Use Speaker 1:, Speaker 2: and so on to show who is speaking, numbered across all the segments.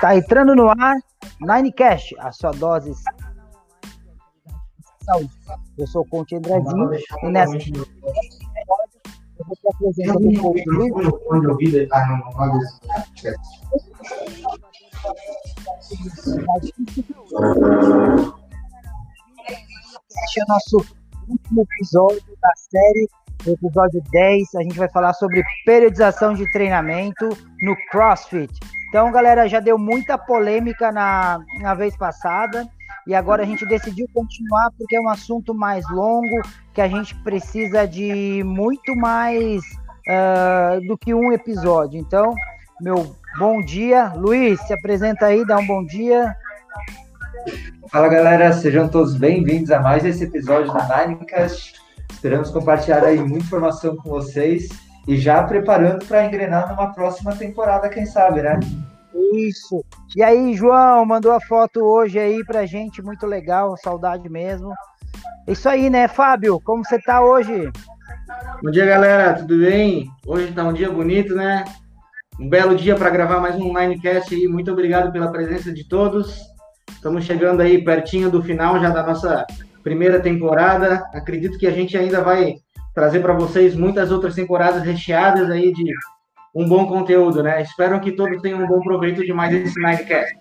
Speaker 1: Tá entrando no ar Ninecast, a sua dose saúde. Eu sou o Conte Andrezinho e nessa eu vou te apresentando um pouco do livro. Este é o nosso último episódio da série, o episódio 10. A gente vai falar sobre periodização de treinamento no CrossFit. Então, galera, já deu muita polêmica na, na vez passada e agora a gente decidiu continuar porque é um assunto mais longo, que a gente precisa de muito mais uh, do que um episódio. Então, meu bom dia. Luiz, se apresenta aí, dá um bom dia.
Speaker 2: Fala galera, sejam todos bem-vindos a mais esse episódio da Ninecast. Esperamos compartilhar aí muita informação com vocês e já preparando para engrenar numa próxima temporada, quem sabe, né?
Speaker 1: Isso. E aí, João, mandou a foto hoje aí pra gente, muito legal, saudade mesmo. Isso aí, né, Fábio? Como você tá hoje?
Speaker 3: Bom dia, galera, tudo bem? Hoje tá um dia bonito, né? Um belo dia para gravar mais um Linecast aí. Muito obrigado pela presença de todos. Estamos chegando aí pertinho do final já da nossa primeira temporada. Acredito que a gente ainda vai trazer para vocês muitas outras temporadas recheadas aí de um bom conteúdo, né? Espero que todos tenham um bom proveito de mais esse Nightcast.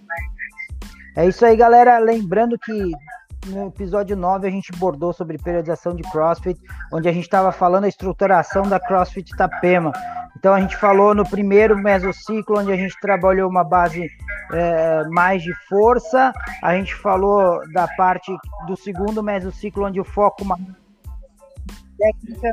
Speaker 1: É isso aí, galera. Lembrando que no episódio 9 a gente abordou sobre periodização de CrossFit, onde a gente estava falando a estruturação da CrossFit Itapema. Então a gente falou no primeiro mesociclo, onde a gente trabalhou uma base é, mais de força. A gente falou da parte do segundo mesociclo, onde o foco mais técnica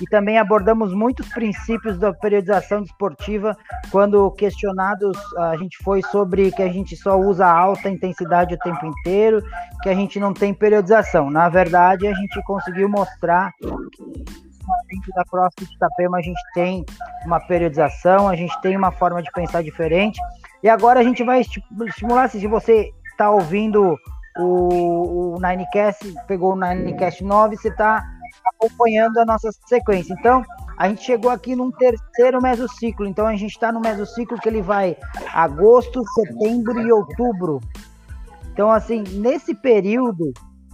Speaker 1: e também abordamos muitos princípios da periodização desportiva quando questionados a gente foi sobre que a gente só usa alta intensidade o tempo inteiro, que a gente não tem periodização. Na verdade, a gente conseguiu mostrar dentro da CrossFit Itapema a gente tem uma periodização, a gente tem uma forma de pensar diferente. E agora a gente vai estimular, se você está ouvindo o, o Ninecast, pegou o Ninecast 9, você está acompanhando a nossa sequência. Então, a gente chegou aqui num terceiro mesociclo. Então, a gente está no mesociclo que ele vai agosto, setembro e outubro. Então, assim, nesse período,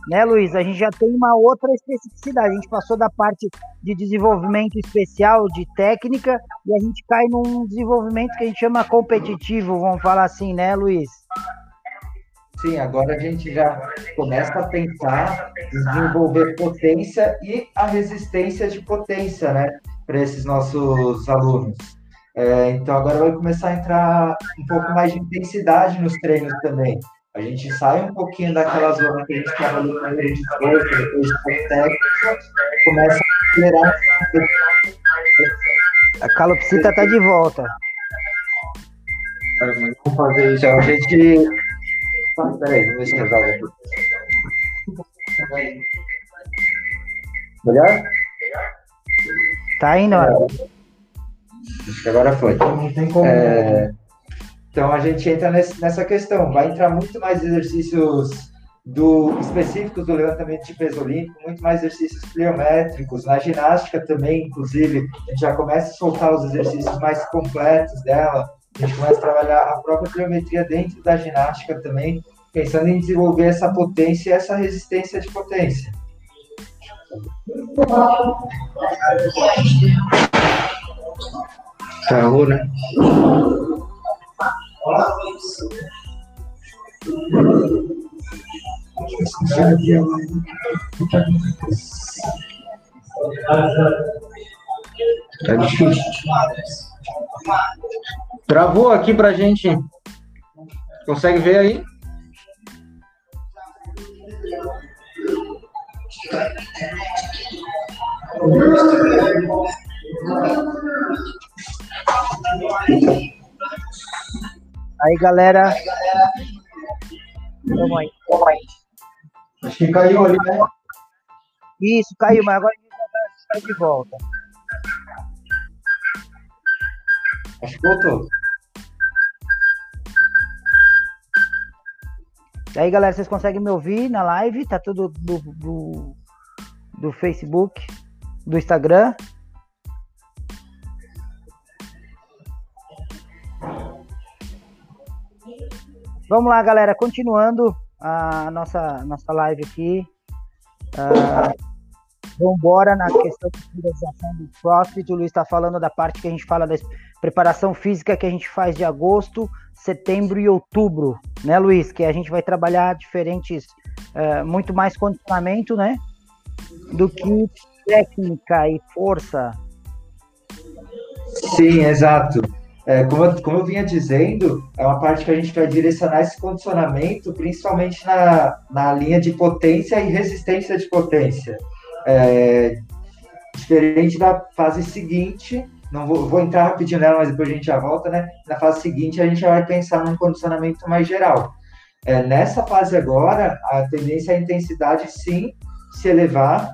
Speaker 1: né, Luiz, a gente já tem uma outra especificidade. A gente passou da parte de desenvolvimento especial, de técnica, e a gente cai num desenvolvimento que a gente chama competitivo, vamos falar assim, né, Luiz?
Speaker 2: Sim, agora a gente já começa a pensar em desenvolver potência e a resistência de potência, né, para esses nossos alunos. É, então agora vai começar a entrar um pouco mais de intensidade nos treinos também. A gente sai um pouquinho daquela zona que a gente no treino de força, depois de técnica, começa a acelerar.
Speaker 1: A calopsita está de volta.
Speaker 2: Vamos fazer isso. Então, a gente Peraí, vamos ver se resolve aqui. Melhor?
Speaker 1: Tá indo, é.
Speaker 2: Acho que agora foi. Não tem como. É... Então a gente entra nesse, nessa questão. Vai entrar muito mais exercícios do, específicos do levantamento de peso olímpico, muito mais exercícios pliométricos. Na ginástica também, inclusive, a gente já começa a soltar os exercícios mais completos dela. Gente começa a trabalhar a própria pliometria dentro da ginástica também, pensando em desenvolver essa potência e essa resistência de potência.
Speaker 3: Travou, né? Tá difícil. Travou aqui pra gente. Consegue ver aí?
Speaker 1: Aí, galera. Vamos aí. Vamos aí.
Speaker 3: Acho que caiu ali, né?
Speaker 1: Isso, caiu, mas agora a gente vai de volta.
Speaker 2: Acho que voltou.
Speaker 1: E aí, galera, vocês conseguem me ouvir na live? Tá tudo do, do, do Facebook, do Instagram. Vamos lá, galera, continuando a nossa, nossa live aqui. Uh, vamos embora na questão de priorização do CrossFit. O Luiz está falando da parte que a gente fala da preparação física que a gente faz de agosto, setembro e outubro, né, Luiz? Que a gente vai trabalhar diferentes, uh, muito mais condicionamento, né? Do que técnica e força.
Speaker 2: Sim, exato. É, como, eu, como eu vinha dizendo, é uma parte que a gente vai direcionar esse condicionamento, principalmente na, na linha de potência e resistência de potência. É, diferente da fase seguinte, não vou, vou, entrar rapidinho nela, mas depois a gente já volta, né? Na fase seguinte, a gente já vai pensar num condicionamento mais geral. É, nessa fase agora, a tendência é a intensidade sim se elevar,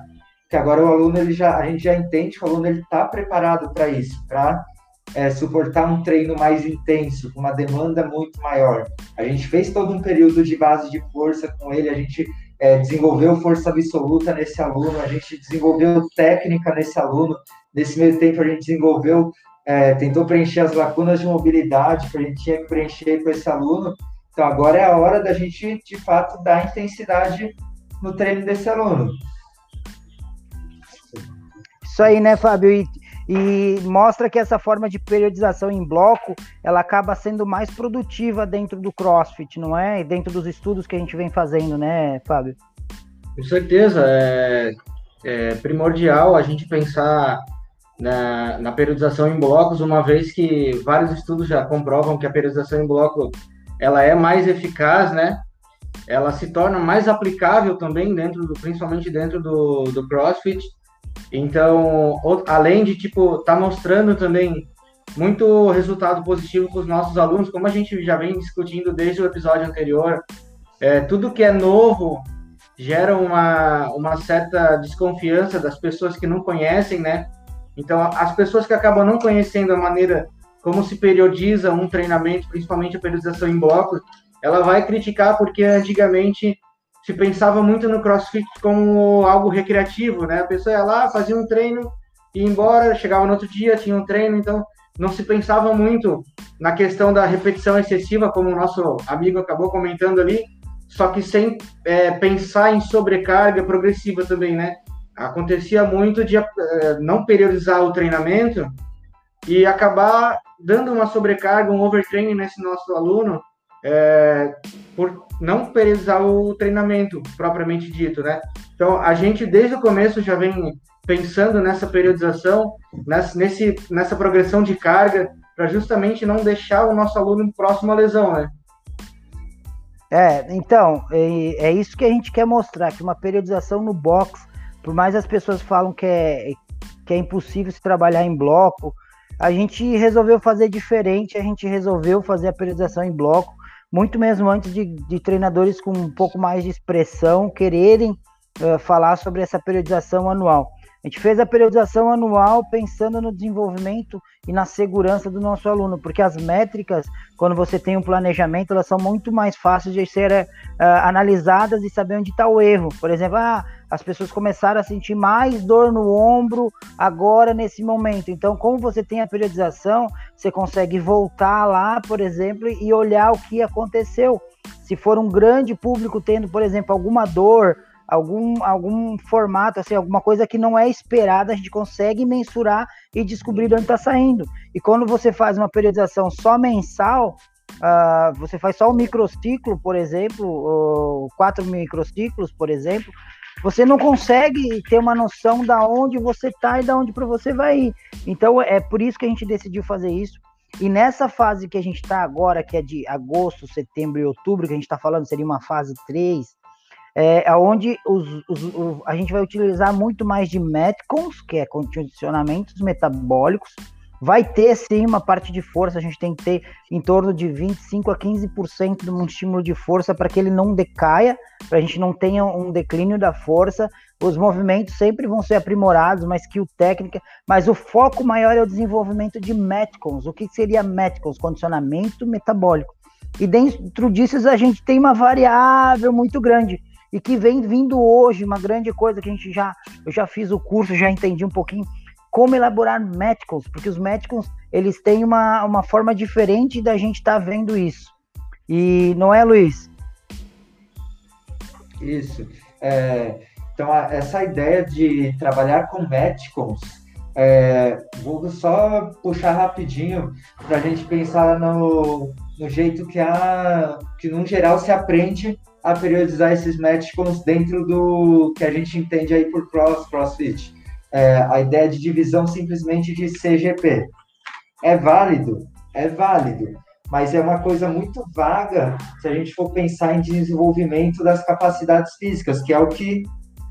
Speaker 2: que agora o aluno ele já a gente já entende que o aluno ele está preparado para isso, para é, suportar um treino mais intenso, com uma demanda muito maior. A gente fez todo um período de base de força com ele, a gente é, desenvolveu força absoluta nesse aluno, a gente desenvolveu técnica nesse aluno. Nesse meio tempo, a gente desenvolveu, é, tentou preencher as lacunas de mobilidade que a gente tinha que preencher com esse aluno. Então, agora é a hora da gente, de fato, dar intensidade no treino desse aluno.
Speaker 1: Isso aí, né, Fábio? E e mostra que essa forma de periodização em bloco ela acaba sendo mais produtiva dentro do CrossFit, não é? E dentro dos estudos que a gente vem fazendo, né, Fábio?
Speaker 3: Com certeza, é, é primordial a gente pensar na, na, periodização em blocos, uma vez que vários estudos já comprovam que a periodização em bloco ela é mais eficaz, né? Ela se torna mais aplicável também dentro do, principalmente dentro do, do CrossFit então, além de, tipo, tá mostrando também muito resultado positivo para os nossos alunos, como a gente já vem discutindo desde o episódio anterior, é, tudo que é novo gera uma, uma certa desconfiança das pessoas que não conhecem, né? Então, as pessoas que acabam não conhecendo a maneira como se periodiza um treinamento, principalmente a periodização em blocos, ela vai criticar porque antigamente se pensava muito no CrossFit como algo recreativo, né? A pessoa ia lá, fazia um treino, ia embora, chegava no outro dia, tinha um treino, então não se pensava muito na questão da repetição excessiva, como o nosso amigo acabou comentando ali, só que sem é, pensar em sobrecarga progressiva também, né? Acontecia muito de é, não periodizar o treinamento e acabar dando uma sobrecarga, um overtraining nesse nosso aluno, é, por não periodizar o treinamento propriamente dito, né? Então, a gente desde o começo já vem pensando nessa periodização, nessa, nesse, nessa progressão de carga, para justamente não deixar o nosso aluno próximo à lesão, né?
Speaker 1: É, então, é, é isso que a gente quer mostrar, que uma periodização no box, por mais as pessoas falam que é, que é impossível se trabalhar em bloco, a gente resolveu fazer diferente, a gente resolveu fazer a periodização em bloco, muito mesmo antes de, de treinadores com um pouco mais de expressão quererem uh, falar sobre essa periodização anual. A gente fez a periodização anual pensando no desenvolvimento e na segurança do nosso aluno, porque as métricas, quando você tem um planejamento, elas são muito mais fáceis de serem uh, analisadas e saber onde está o erro. Por exemplo, ah, as pessoas começaram a sentir mais dor no ombro agora nesse momento. Então, como você tem a periodização, você consegue voltar lá, por exemplo, e olhar o que aconteceu. Se for um grande público tendo, por exemplo, alguma dor, algum, algum formato, assim, alguma coisa que não é esperada, a gente consegue mensurar e descobrir de onde está saindo. E quando você faz uma periodização só mensal, uh, você faz só um microciclo, por exemplo, quatro microciclos, por exemplo, você não consegue ter uma noção da onde você está e da onde para você vai ir. Então é por isso que a gente decidiu fazer isso. E nessa fase que a gente está agora, que é de agosto, setembro e outubro, que a gente está falando, seria uma fase 3, é, onde os, os, os, a gente vai utilizar muito mais de metcons, que é condicionamentos metabólicos. Vai ter sim uma parte de força, a gente tem que ter em torno de 25 a 15% de um estímulo de força para que ele não decaia, para a gente não tenha um declínio da força. Os movimentos sempre vão ser aprimorados, uma skill técnica, mas o foco maior é o desenvolvimento de metcons. O que seria metcons? Condicionamento metabólico. E dentro disso a gente tem uma variável muito grande e que vem vindo hoje, uma grande coisa que a gente já, eu já fiz o curso, já entendi um pouquinho, como elaborar médicos, porque os médicos, eles têm uma, uma forma diferente da gente estar tá vendo isso. E não é, Luiz?
Speaker 2: Isso. É, então, essa ideia de trabalhar com Metcons, é, vou só puxar rapidinho para a gente pensar no, no jeito que, a, que, no geral, se aprende a periodizar esses Metcons dentro do que a gente entende aí por cross, crossfit. É, a ideia de divisão simplesmente de CGP. É válido? É válido mas é uma coisa muito vaga se a gente for pensar em desenvolvimento das capacidades físicas, que é o que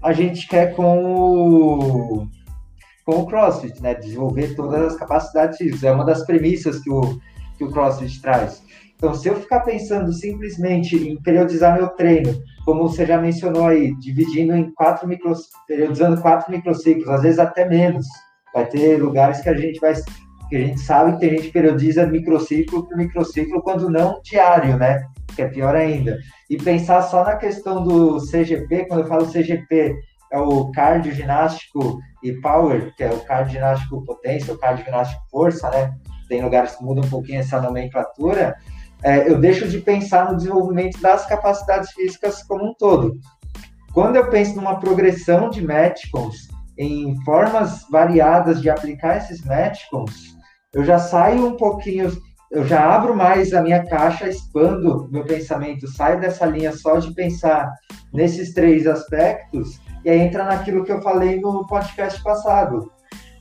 Speaker 2: a gente quer com o, com o CrossFit, né? Desenvolver todas as capacidades físicas. É uma das premissas que o, que o CrossFit traz. Então, se eu ficar pensando simplesmente em periodizar meu treino, como você já mencionou aí, dividindo em quatro micros, periodizando quatro microciclos, às vezes até menos, vai ter lugares que a gente vai porque a gente sabe que tem gente que periodiza microciclo por microciclo, quando não diário, né? Que é pior ainda. E pensar só na questão do CGP, quando eu falo CGP, é o cardio ginástico e power, que é o cardio ginástico potência, o cardio ginástico força, né? Tem lugares que mudam um pouquinho essa nomenclatura. É, eu deixo de pensar no desenvolvimento das capacidades físicas como um todo. Quando eu penso numa progressão de Metcons, em formas variadas de aplicar esses Metcons, eu já saio um pouquinho, eu já abro mais a minha caixa, expando meu pensamento, saio dessa linha só de pensar nesses três aspectos, e aí entra naquilo que eu falei no podcast passado,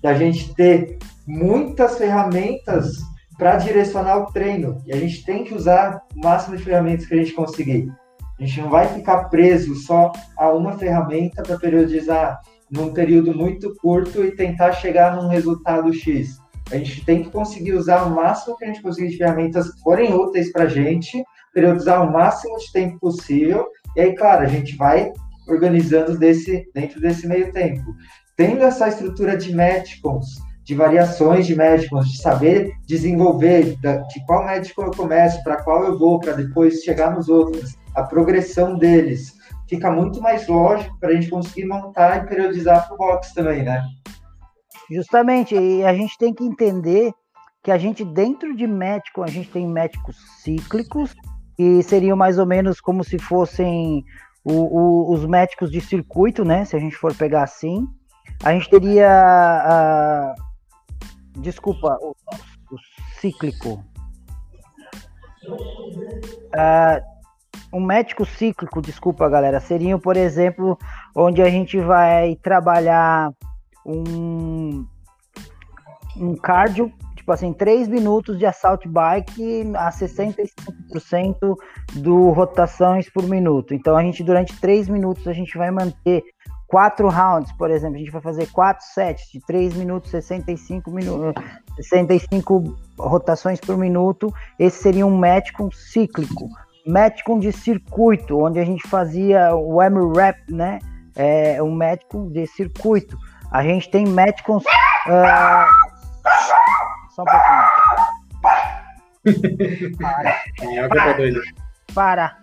Speaker 2: da gente ter muitas ferramentas para direcionar o treino, e a gente tem que usar o máximo de ferramentas que a gente conseguir. A gente não vai ficar preso só a uma ferramenta para periodizar num período muito curto e tentar chegar num resultado X. A gente tem que conseguir usar o máximo que a gente conseguir de ferramentas que forem úteis para a gente, periodizar o máximo de tempo possível, e aí, claro, a gente vai organizando desse, dentro desse meio tempo. Tendo essa estrutura de Metcons, de variações de Metcons, de saber desenvolver de qual médico eu começo, para qual eu vou, para depois chegar nos outros, a progressão deles, fica muito mais lógico para a gente conseguir montar e periodizar para o box também, né?
Speaker 1: Justamente, e a gente tem que entender que a gente, dentro de médico, a gente tem médicos cíclicos, que seriam mais ou menos como se fossem o, o, os médicos de circuito, né? Se a gente for pegar assim. A gente teria. A, desculpa, o, o cíclico. um médico cíclico, desculpa galera, seriam, por exemplo, onde a gente vai trabalhar um, um cardio, tipo assim, 3 minutos de assalto bike a 65% do rotações por minuto. Então a gente, durante 3 minutos, a gente vai manter quatro rounds, por exemplo, a gente vai fazer quatro sets de 3 minutos, 65 minutos, 65 rotações por minuto. Esse seria um match com cíclico. Match com de circuito, onde a gente fazia o M-Rap, né? É um match de circuito. A gente tem médicos. Uh... Só um pouquinho. Para. Para. Para.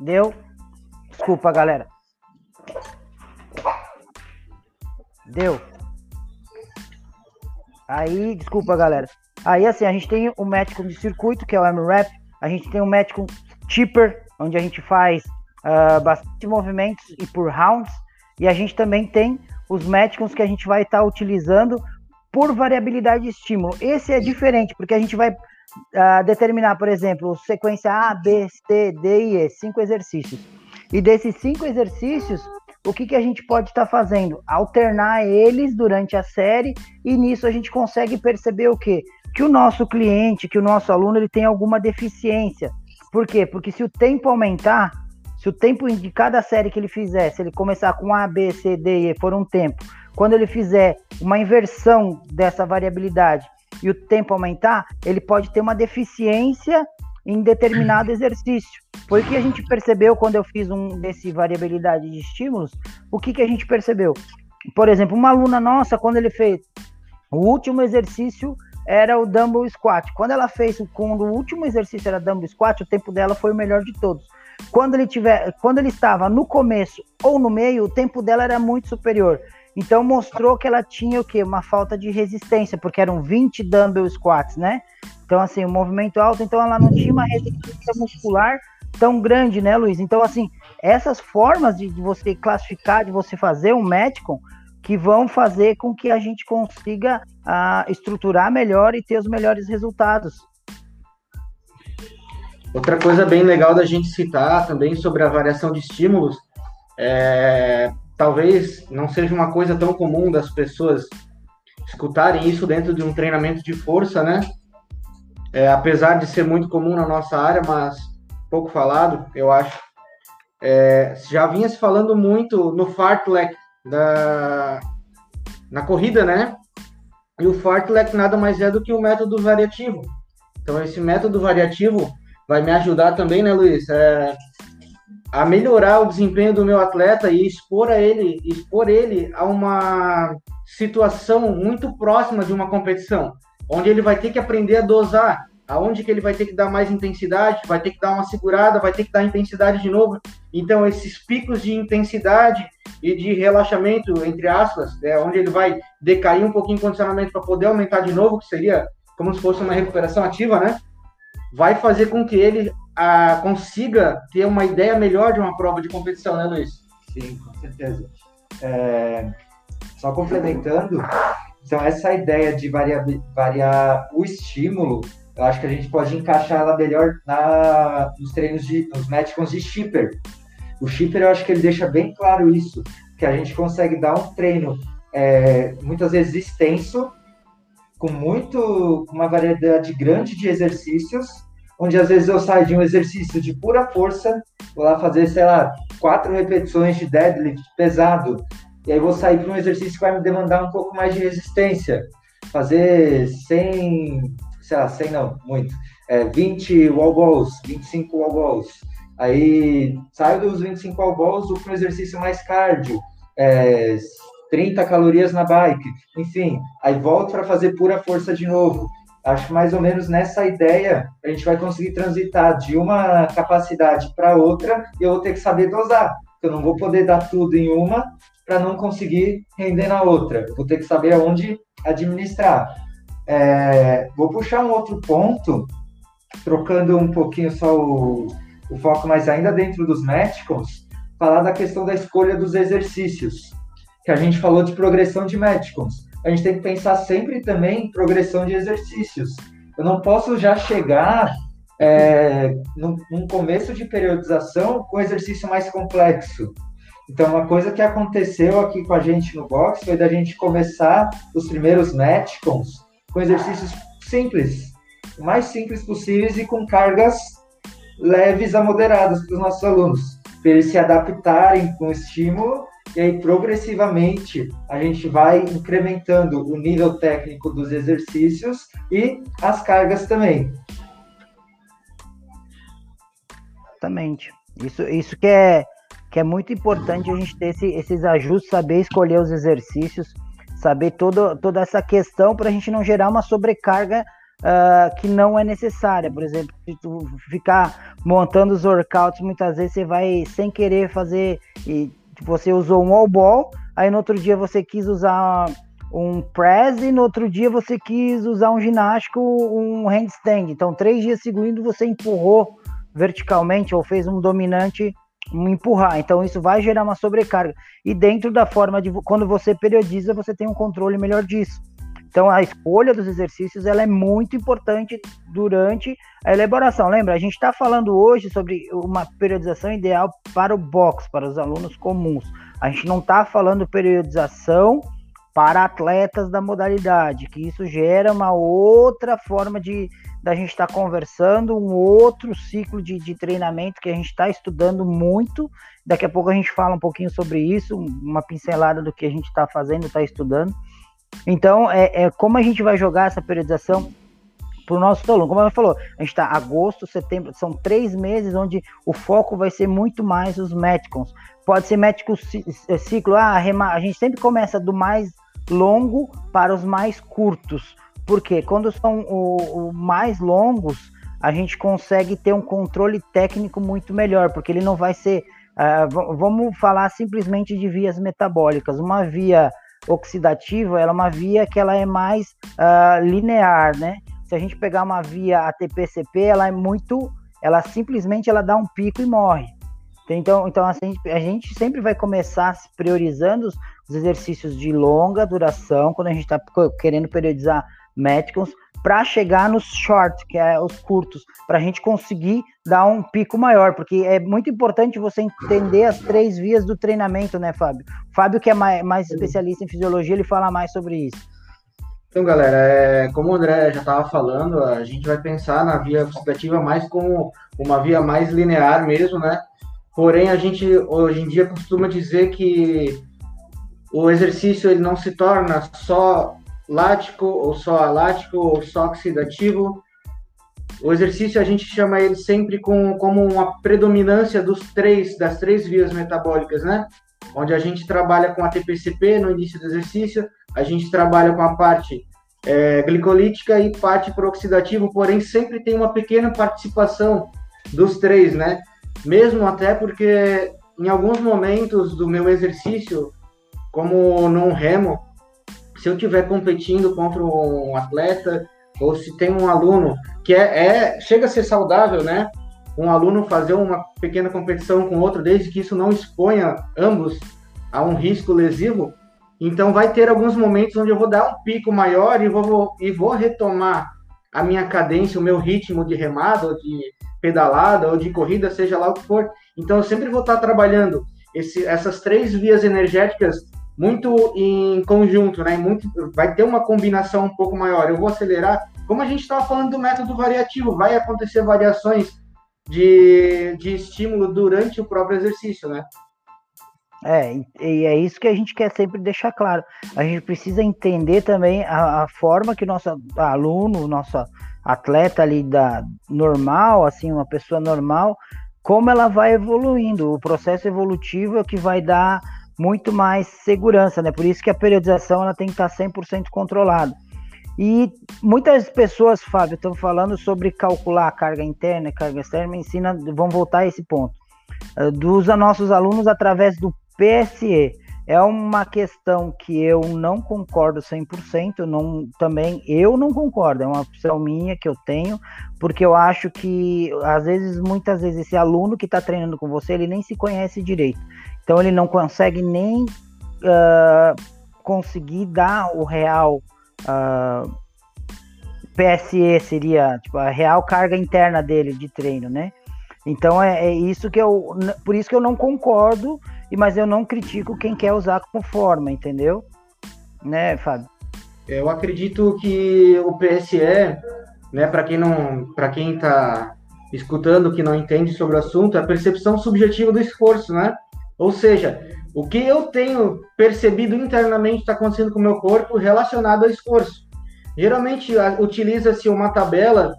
Speaker 1: Deu? Desculpa, galera. Deu. Aí, desculpa, galera. Aí, assim, a gente tem o médico de circuito, que é o M-Rap. A gente tem o médico chipper, onde a gente faz uh, bastante movimentos e por rounds. E a gente também tem os médicos que a gente vai estar tá utilizando por variabilidade de estímulo. Esse é diferente, porque a gente vai uh, determinar, por exemplo, sequência A, B, C, D e E, cinco exercícios. E desses cinco exercícios, o que, que a gente pode estar tá fazendo? Alternar eles durante a série e nisso a gente consegue perceber o quê? Que o nosso cliente, que o nosso aluno, ele tem alguma deficiência. Por quê? Porque se o tempo aumentar, se o tempo de cada série que ele fizer, se ele começar com A, B, C, D, E for um tempo, quando ele fizer uma inversão dessa variabilidade e o tempo aumentar, ele pode ter uma deficiência em determinado exercício. Foi o que a gente percebeu quando eu fiz um desse variabilidade de estímulos. O que, que a gente percebeu? Por exemplo, uma aluna nossa, quando ele fez o último exercício era o dumbbell squat. Quando ela fez, quando o último exercício era dumbbell squat, o tempo dela foi o melhor de todos. Quando ele tiver, quando ele estava no começo ou no meio, o tempo dela era muito superior. Então mostrou que ela tinha o quê? Uma falta de resistência, porque eram 20 dumbbell squats, né? Então, assim, o movimento alto, então ela não tinha uma resistência muscular tão grande, né, Luiz? Então, assim, essas formas de, de você classificar, de você fazer um Metcon, que vão fazer com que a gente consiga uh, estruturar melhor e ter os melhores resultados.
Speaker 3: Outra coisa bem legal da gente citar também sobre a variação de estímulos, é, talvez não seja uma coisa tão comum das pessoas escutarem isso dentro de um treinamento de força, né? É, apesar de ser muito comum na nossa área, mas pouco falado, eu acho. É, já vinha se falando muito no fartlek da, na corrida, né? E o fartlek nada mais é do que o método variativo. Então, esse método variativo vai me ajudar também, né, Luiz? É, a melhorar o desempenho do meu atleta e expor a ele, expor ele a uma situação muito próxima de uma competição, onde ele vai ter que aprender a dosar, aonde que ele vai ter que dar mais intensidade, vai ter que dar uma segurada, vai ter que dar intensidade de novo. Então esses picos de intensidade e de relaxamento, entre aspas, é onde ele vai decair um pouquinho o condicionamento para poder aumentar de novo, que seria como se fosse uma recuperação ativa, né? vai fazer com que ele a, consiga ter uma ideia melhor de uma prova de competição, né, Luiz?
Speaker 2: Sim, com certeza. É, só complementando, então essa ideia de variar, variar o estímulo, eu acho que a gente pode encaixar ela melhor na, nos treinos de, nos médicos de shipper. O shipper, eu acho que ele deixa bem claro isso, que a gente consegue dar um treino é, muitas vezes extenso, com muito, uma variedade grande de exercícios, onde às vezes eu saio de um exercício de pura força, vou lá fazer, sei lá, quatro repetições de deadlift pesado, e aí vou sair para um exercício que vai me demandar um pouco mais de resistência, fazer 100, sei lá, 100 não, muito, é, 20 wall balls, 25 wall balls, aí saio dos 25 wall balls, vou para um exercício mais cardio, é, 30 calorias na bike, enfim, aí volto para fazer pura força de novo. Acho mais ou menos nessa ideia a gente vai conseguir transitar de uma capacidade para outra e eu vou ter que saber dosar. Eu não vou poder dar tudo em uma para não conseguir render na outra. Vou ter que saber aonde administrar. É, vou puxar um outro ponto, trocando um pouquinho só o, o foco, mas ainda dentro dos médicos, falar da questão da escolha dos exercícios que a gente falou de progressão de médicos. A gente tem que pensar sempre também em progressão de exercícios. Eu não posso já chegar é, num, num começo de periodização com exercício mais complexo. Então, uma coisa que aconteceu aqui com a gente no box foi da gente começar os primeiros Metcons com exercícios simples, o mais simples possíveis e com cargas leves a moderadas para os nossos alunos, para eles se adaptarem com o estímulo e aí progressivamente a gente vai incrementando o nível técnico dos exercícios e as cargas também.
Speaker 1: Exatamente. Isso, isso que é que é muito importante a gente ter esse, esses ajustes, saber escolher os exercícios, saber todo, toda essa questão para a gente não gerar uma sobrecarga uh, que não é necessária. Por exemplo, se tu ficar montando os workouts, muitas vezes você vai sem querer fazer e você usou um all ball, aí no outro dia você quis usar um press e no outro dia você quis usar um ginástico, um handstand. Então, três dias seguidos você empurrou verticalmente ou fez um dominante empurrar. Então, isso vai gerar uma sobrecarga. E dentro da forma de quando você periodiza, você tem um controle melhor disso. Então, a escolha dos exercícios ela é muito importante durante a elaboração. Lembra, a gente está falando hoje sobre uma periodização ideal para o box, para os alunos comuns. A gente não está falando periodização para atletas da modalidade, que isso gera uma outra forma de da gente estar tá conversando, um outro ciclo de, de treinamento que a gente está estudando muito. Daqui a pouco a gente fala um pouquinho sobre isso, uma pincelada do que a gente está fazendo, está estudando. Então, é, é, como a gente vai jogar essa periodização para o nosso aluno. Como ela falou, a gente está agosto, setembro, são três meses onde o foco vai ser muito mais os médicos. Pode ser médico é, ciclo, ah, a gente sempre começa do mais longo para os mais curtos. Porque quando são o, o mais longos, a gente consegue ter um controle técnico muito melhor, porque ele não vai ser. Uh, vamos falar simplesmente de vias metabólicas. Uma via oxidativa, ela é uma via que ela é mais uh, linear, né? se a gente pegar uma via ATP-CP, ela é muito, ela simplesmente ela dá um pico e morre. Então, então assim, a gente sempre vai começar priorizando os exercícios de longa duração, quando a gente está querendo periodizar métricos, para chegar nos short, que é os curtos, para a gente conseguir dar um pico maior, porque é muito importante você entender as três vias do treinamento, né, Fábio? Fábio, que é mais, mais especialista em fisiologia, ele fala mais sobre isso.
Speaker 3: Então, galera, é, como o André já estava falando, a gente vai pensar na via oxidativa mais como uma via mais linear mesmo, né? Porém, a gente hoje em dia costuma dizer que o exercício ele não se torna só lático ou só alático ou só oxidativo. O exercício a gente chama ele sempre com, como uma predominância dos três das três vias metabólicas, né? Onde a gente trabalha com a TPCP no início do exercício, a gente trabalha com a parte é, glicolítica e parte prooxidativo, porém sempre tem uma pequena participação dos três, né? Mesmo até porque em alguns momentos do meu exercício, como num remo, se eu estiver competindo contra um atleta ou se tem um aluno que é, é, chega a ser saudável, né? Um aluno fazer uma pequena competição com outro, desde que isso não exponha ambos a um risco lesivo. Então vai ter alguns momentos onde eu vou dar um pico maior e vou, e vou retomar a minha cadência, o meu ritmo de remada, ou de pedalada, ou de corrida, seja lá o que for. Então eu sempre vou estar trabalhando esse, essas três vias energéticas muito em conjunto, né? Muito, vai ter uma combinação um pouco maior. Eu vou acelerar. Como a gente estava falando do método variativo, vai acontecer variações de, de estímulo durante o próprio exercício, né?
Speaker 1: É, e é isso que a gente quer sempre deixar claro. A gente precisa entender também a, a forma que nosso aluno, nosso atleta ali da normal, assim, uma pessoa normal, como ela vai evoluindo. O processo evolutivo é que vai dar muito mais segurança, né? Por isso que a periodização ela tem que estar 100% controlada. E muitas pessoas, Fábio, estão falando sobre calcular a carga interna e carga externa, ensina, vamos voltar a esse ponto. Uh, dos nossos alunos através do PSE. É uma questão que eu não concordo 100%, não, também eu não concordo, é uma opção minha que eu tenho, porque eu acho que, às vezes, muitas vezes, esse aluno que está treinando com você, ele nem se conhece direito. Então ele não consegue nem uh, conseguir dar o real uh, ah, PSE seria tipo, a real carga interna dele de treino, né? Então é, é, isso que eu, por isso que eu não concordo, mas eu não critico quem quer usar como forma, entendeu? Né, Fábio?
Speaker 3: Eu acredito que o PSE, né, para quem não, para quem está escutando que não entende sobre o assunto, é a percepção subjetiva do esforço, né? Ou seja, o que eu tenho percebido internamente está acontecendo com o meu corpo relacionado ao esforço. Geralmente utiliza-se uma tabela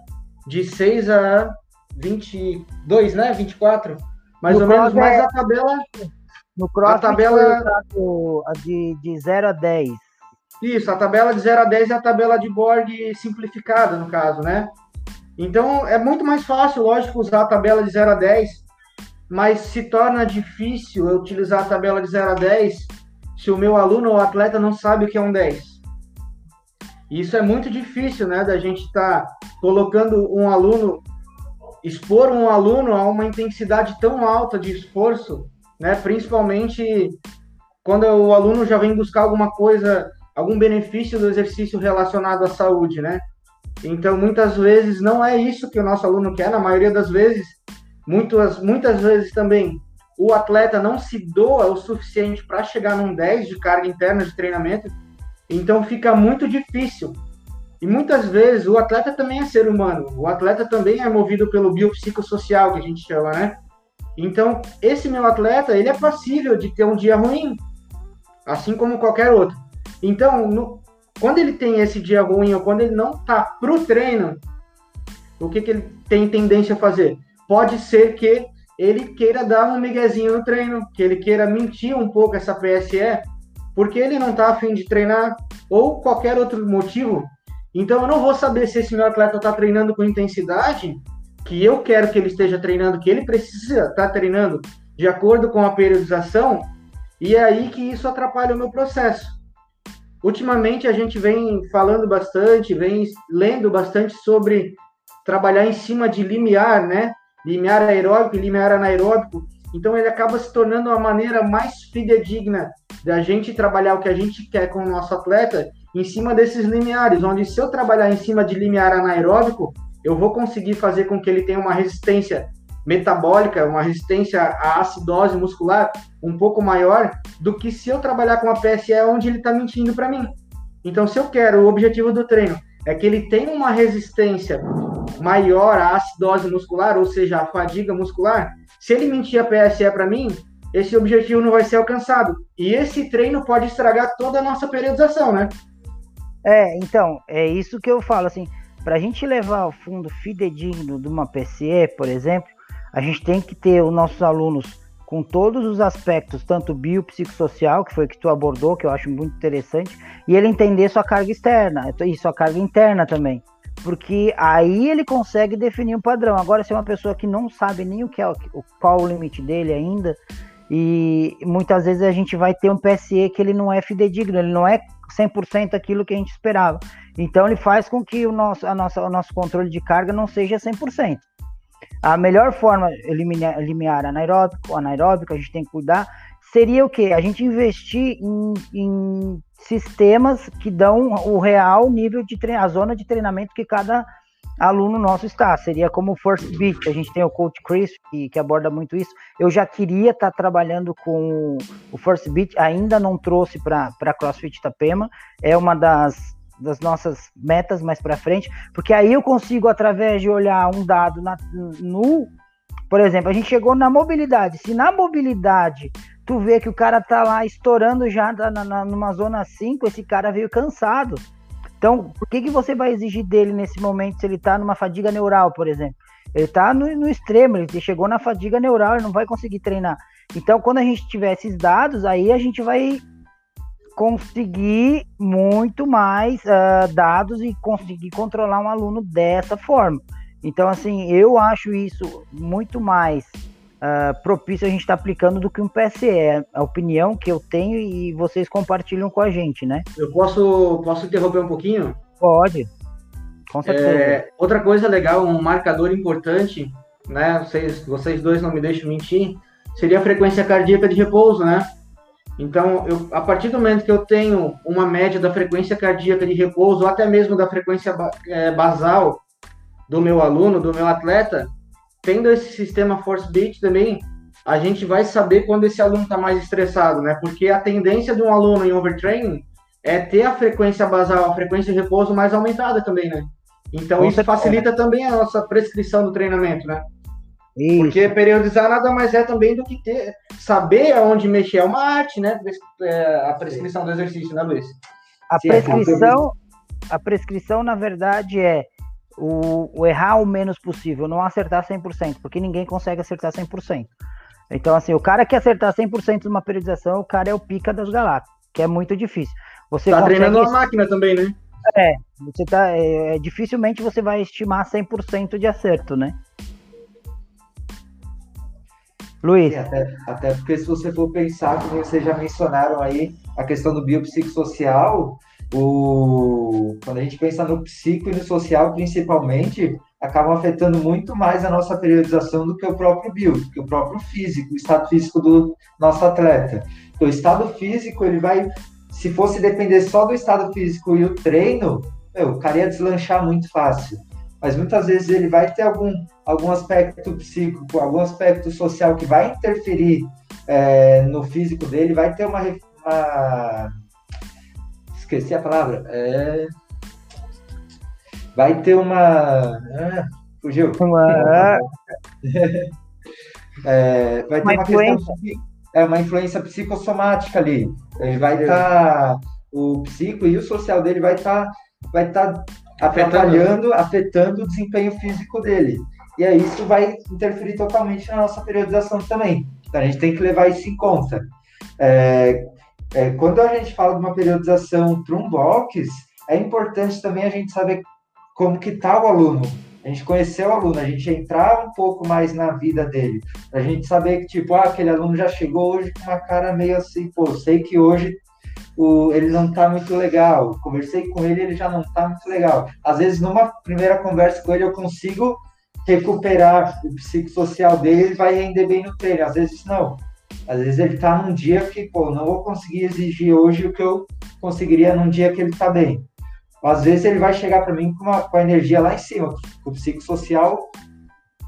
Speaker 3: de 6 a 22, né? 24, mais no ou menos, é... mas a tabela.
Speaker 1: No cross, a tabela de, de 0 a 10.
Speaker 3: Isso, a tabela de 0 a 10 é a tabela de Borg simplificada, no caso, né? Então é muito mais fácil, lógico, usar a tabela de 0 a 10 mas se torna difícil eu utilizar a tabela de 0 a 10 se o meu aluno ou atleta não sabe o que é um 10. Isso é muito difícil, né, da gente estar tá colocando um aluno, expor um aluno a uma intensidade tão alta de esforço, né, principalmente quando o aluno já vem buscar alguma coisa, algum benefício do exercício relacionado à saúde, né? Então, muitas vezes não é isso que o nosso aluno quer, na maioria das vezes, Muitas, muitas vezes também o atleta não se doa o suficiente para chegar num 10 de carga interna de treinamento, então fica muito difícil. E muitas vezes o atleta também é ser humano, o atleta também é movido pelo biopsicossocial, que a gente chama, né? Então, esse meu atleta, ele é passível de ter um dia ruim, assim como qualquer outro. Então, no, quando ele tem esse dia ruim ou quando ele não tá pro treino, o que, que ele tem tendência a fazer? Pode ser que ele queira dar um miguezinho no treino, que ele queira mentir um pouco essa PSE, porque ele não está afim de treinar, ou qualquer outro motivo. Então eu não vou saber se esse meu atleta está treinando com intensidade, que eu quero que ele esteja treinando, que ele precisa estar tá treinando de acordo com a periodização, e é aí que isso atrapalha o meu processo. ultimamente a gente vem falando bastante, vem lendo bastante sobre trabalhar em cima de limiar, né? Limiar aeróbico e limiar anaeróbico. Então ele acaba se tornando uma maneira mais fidedigna da gente trabalhar o que a gente quer com o nosso atleta em cima desses limiares, onde se eu trabalhar em cima de limiar anaeróbico, eu vou conseguir fazer com que ele tenha uma resistência metabólica, uma resistência à acidose muscular um pouco maior do que se eu trabalhar com a PSE onde ele está mentindo para mim. Então, se eu quero, o objetivo do treino é que ele tenha uma resistência maior à acidose muscular, ou seja, à fadiga muscular, se ele mentir a PSE para mim, esse objetivo não vai ser alcançado. E esse treino pode estragar toda a nossa periodização, né?
Speaker 1: É, então, é isso que eu falo, assim, para a gente levar ao fundo fidedigno de uma PCE, por exemplo, a gente tem que ter os nossos alunos com todos os aspectos, tanto biopsicossocial, que foi que tu abordou, que eu acho muito interessante, e ele entender sua carga externa e sua carga interna também. Porque aí ele consegue definir um padrão. Agora, se é uma pessoa que não sabe nem o que é o qual o limite dele ainda, e muitas vezes a gente vai ter um PSE que ele não é fidedigno, ele não é 100% aquilo que a gente esperava. Então ele faz com que o nosso, a nossa, o nosso controle de carga não seja 100%. A melhor forma eliminar, eliminar anaeróbico, anaeróbico, a gente tem que cuidar, seria o quê? A gente investir em, em sistemas que dão o real nível de treino, a zona de treinamento que cada aluno nosso está. Seria como o First Beat, a gente tem o Coach Chris, que, que aborda muito isso. Eu já queria estar tá trabalhando com o First Beat, ainda não trouxe para CrossFit Itapema. É uma das, das nossas metas mais para frente, porque aí eu consigo, através de olhar um dado na, no. Por exemplo, a gente chegou na mobilidade. Se na mobilidade tu vê que o cara tá lá estourando já na, na, numa zona 5, esse cara veio cansado então, por que, que você vai exigir dele nesse momento se ele está numa fadiga neural, por exemplo? Ele está no, no, extremo, ele chegou na fadiga neural, ele não vai conseguir treinar. Então, quando a gente tiver esses dados, aí a gente vai conseguir muito mais uh, dados e conseguir controlar um aluno dessa forma. Então, assim, eu acho isso muito mais uh, propício a gente estar tá aplicando do que um PSE. É a opinião que eu tenho e vocês compartilham com a gente, né?
Speaker 3: Eu posso, posso interromper um pouquinho?
Speaker 1: Pode. Com certeza.
Speaker 3: É, outra coisa legal, um marcador importante, né? Vocês, vocês dois não me deixam mentir, seria a frequência cardíaca de repouso, né? Então, eu, a partir do momento que eu tenho uma média da frequência cardíaca de repouso, ou até mesmo da frequência é, basal do meu aluno, do meu atleta, tendo esse sistema force beat também, a gente vai saber quando esse aluno está mais estressado, né? Porque a tendência de um aluno em overtraining é ter a frequência basal, a frequência de repouso mais aumentada também, né? Então isso facilita também a nossa prescrição do treinamento, né? Isso. Porque periodizar nada mais é também do que ter, saber aonde mexer. É uma arte, né? É, a prescrição do exercício, né, Luiz?
Speaker 1: A Sim, prescrição, a prescrição, na verdade, é o, o, errar o menos possível, não acertar 100%, porque ninguém consegue acertar 100%. Então, assim, o cara que acertar 100% de uma periodização, o cara é o pica das galáxias, que é muito difícil. Você
Speaker 3: tá consegue... treinando a máquina também, né?
Speaker 1: É, você tá, é, dificilmente você vai estimar 100% de acerto, né? Luiz.
Speaker 2: até, até, porque se você for pensar, como vocês já mencionaram aí, a questão do biopsicossocial, o, quando a gente pensa no psico e no social, principalmente, acabam afetando muito mais a nossa periodização do que o próprio bio, que o próprio físico, o estado físico do nosso atleta. Então, o estado físico, ele vai, se fosse depender só do estado físico e o treino, meu, o cara ia deslanchar muito fácil. Mas muitas vezes ele vai ter algum, algum aspecto psíquico, algum aspecto social que vai interferir é, no físico dele, vai ter uma, uma esqueci a palavra. É... Vai ter uma. Ah, fugiu. Uma... é, vai ter uma, uma questão. É uma influência psicossomática ali. Ele vai estar. Tá, o psico e o social dele vai estar. Tá, vai estar tá atrapalhando, afetando o desempenho físico dele. E aí isso vai interferir totalmente na nossa periodização também. Então a gente tem que levar isso em conta. É, é, quando a gente fala de uma periodização para um box, é importante também a gente saber como que está o aluno. A gente conhecer o aluno, a gente entrar um pouco mais na vida dele. A gente saber que, tipo, ah, aquele aluno já chegou hoje com uma cara meio assim, pô, sei que hoje o, ele não tá muito legal. Conversei com ele, ele já não tá muito legal. Às vezes, numa primeira conversa com ele, eu consigo recuperar o psicossocial dele, ele vai render bem no treino. Às vezes, não. Às vezes ele tá num dia que, pô, não vou conseguir exigir hoje o que eu conseguiria num dia que ele tá bem. Às vezes ele vai chegar para mim com, uma, com a energia lá em cima, com o psicossocial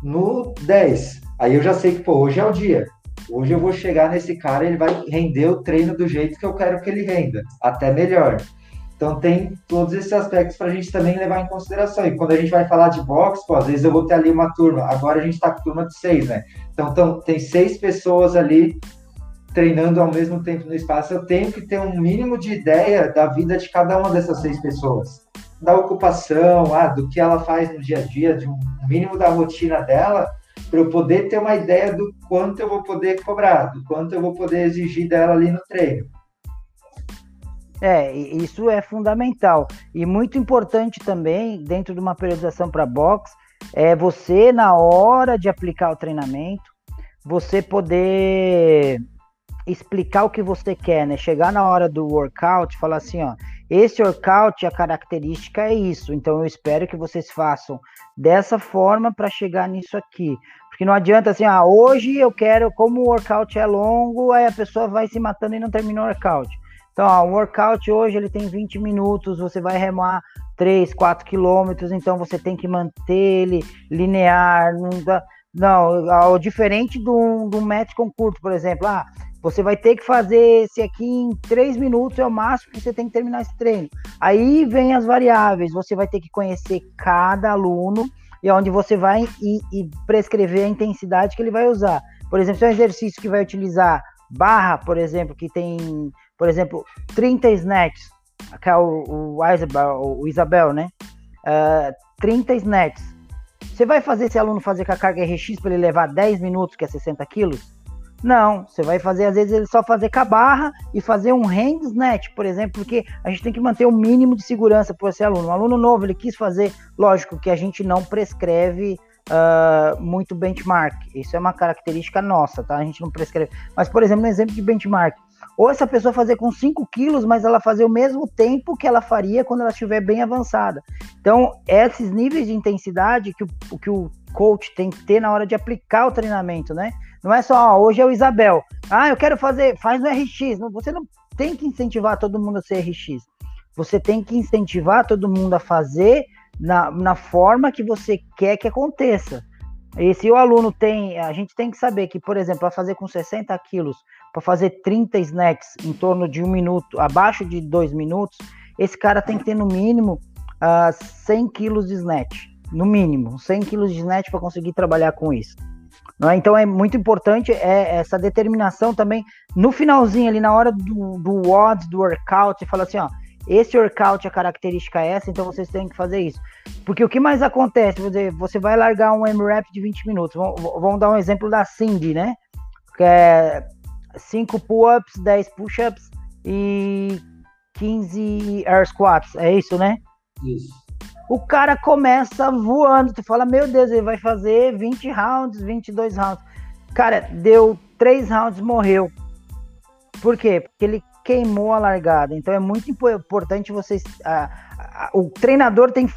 Speaker 2: no 10. Aí eu já sei que, pô, hoje é o dia. Hoje eu vou chegar nesse cara, ele vai render o treino do jeito que eu quero que ele renda, até melhor. Então tem todos esses aspectos para a gente também levar em consideração. E quando a gente vai falar de boxe, pô, às vezes eu vou ter ali uma turma. Agora a gente está com turma de seis, né? Então, então tem seis pessoas ali treinando ao mesmo tempo no espaço. Eu tenho que ter um mínimo de ideia da vida de cada uma dessas seis pessoas, da ocupação, ah, do que ela faz no dia a dia, de um mínimo da rotina dela para eu poder ter uma ideia do quanto eu vou poder cobrar, do quanto eu vou poder exigir dela ali no treino.
Speaker 1: É, isso é fundamental. E muito importante também, dentro de uma periodização para box, é você, na hora de aplicar o treinamento, você poder explicar o que você quer, né? Chegar na hora do workout, falar assim, ó, esse workout, a característica é isso, então eu espero que vocês façam dessa forma para chegar nisso aqui. Porque não adianta assim, ah, hoje eu quero, como o workout é longo, aí a pessoa vai se matando e não termina o workout. Então, ó, o workout hoje ele tem 20 minutos, você vai remar 3, 4 quilômetros, então você tem que manter ele linear. Não, dá, não diferente de um, de um com curto, por exemplo, ah, você vai ter que fazer esse aqui em três minutos, é o máximo que você tem que terminar esse treino. Aí vem as variáveis, você vai ter que conhecer cada aluno e onde você vai e, e prescrever a intensidade que ele vai usar. Por exemplo, se é um exercício que vai utilizar barra, por exemplo, que tem, por exemplo, 30 snatches, que é o, o, Isabel, o Isabel, né? Uh, 30 snatches. Você vai fazer esse aluno fazer com a carga RX para ele levar 10 minutos, que é 60 quilos? Não, você vai fazer, às vezes, ele só fazer com a barra e fazer um hand snatch, por exemplo, porque a gente tem que manter o mínimo de segurança para esse aluno. Um aluno novo, ele quis fazer, lógico que a gente não prescreve uh, muito benchmark. Isso é uma característica nossa, tá? A gente não prescreve. Mas, por exemplo, no exemplo de benchmark, ou essa pessoa fazer com 5 quilos, mas ela fazer o mesmo tempo que ela faria quando ela estiver bem avançada. Então, esses níveis de intensidade que o, que o coach tem que ter na hora de aplicar o treinamento, né? Não é só, ó, hoje é o Isabel. Ah, eu quero fazer, faz no RX. Não, você não tem que incentivar todo mundo a ser RX. Você tem que incentivar todo mundo a fazer na, na forma que você quer que aconteça. E se o aluno tem, a gente tem que saber que, por exemplo, para fazer com 60 quilos, para fazer 30 snacks em torno de um minuto, abaixo de dois minutos, esse cara tem que ter no mínimo uh, ah, 100 quilos de snatch. No mínimo, 100 quilos de snatch para conseguir trabalhar com isso. É? Então é muito importante é, essa determinação também no finalzinho ali, na hora do, do WOD, do workout, você fala assim, ó, esse workout, a característica é essa, então vocês têm que fazer isso. Porque o que mais acontece, dizer, você vai largar um M-Rap de 20 minutos, vamos, vamos, dar um exemplo da Cindy, né? Que é 5 pull-ups, 10 push-ups e 15 air squats, é isso, né?
Speaker 2: Isso
Speaker 1: o cara começa voando. Tu fala, meu Deus, ele vai fazer 20 rounds, 22 rounds. Cara, deu 3 rounds, morreu. Por quê? Porque ele queimou a largada. Então é muito importante vocês. o treinador tem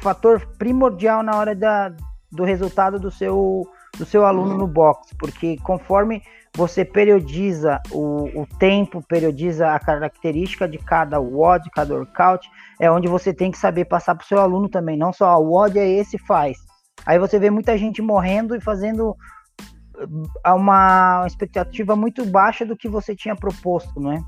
Speaker 1: fator primordial na hora da, do resultado do seu, do seu aluno no box, porque conforme você periodiza o, o tempo, periodiza a característica de cada WOD, cada workout, é onde você tem que saber passar para o seu aluno também, não só o WOD é esse, faz. Aí você vê muita gente morrendo e fazendo uh, uma expectativa muito baixa do que você tinha proposto, não é?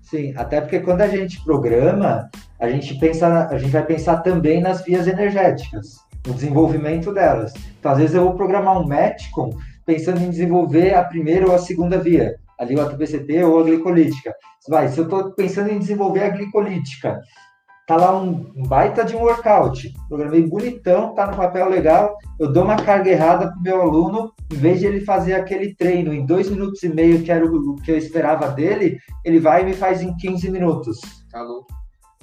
Speaker 2: Sim, até porque quando a gente programa, a gente pensa, a gente vai pensar também nas vias energéticas, no desenvolvimento delas. Então, às vezes eu vou programar um Metcon pensando em desenvolver a primeira ou a segunda via, ali o ATPCT ou a glicolítica. Vai, se eu estou pensando em desenvolver a glicolítica, tá lá um, baita de um workout, programei bonitão, tá no papel legal, eu dou uma carga errada pro meu aluno, em vez de ele fazer aquele treino em dois minutos e meio, que era o que eu esperava dele, ele vai e me faz em 15 minutos. Tá louco.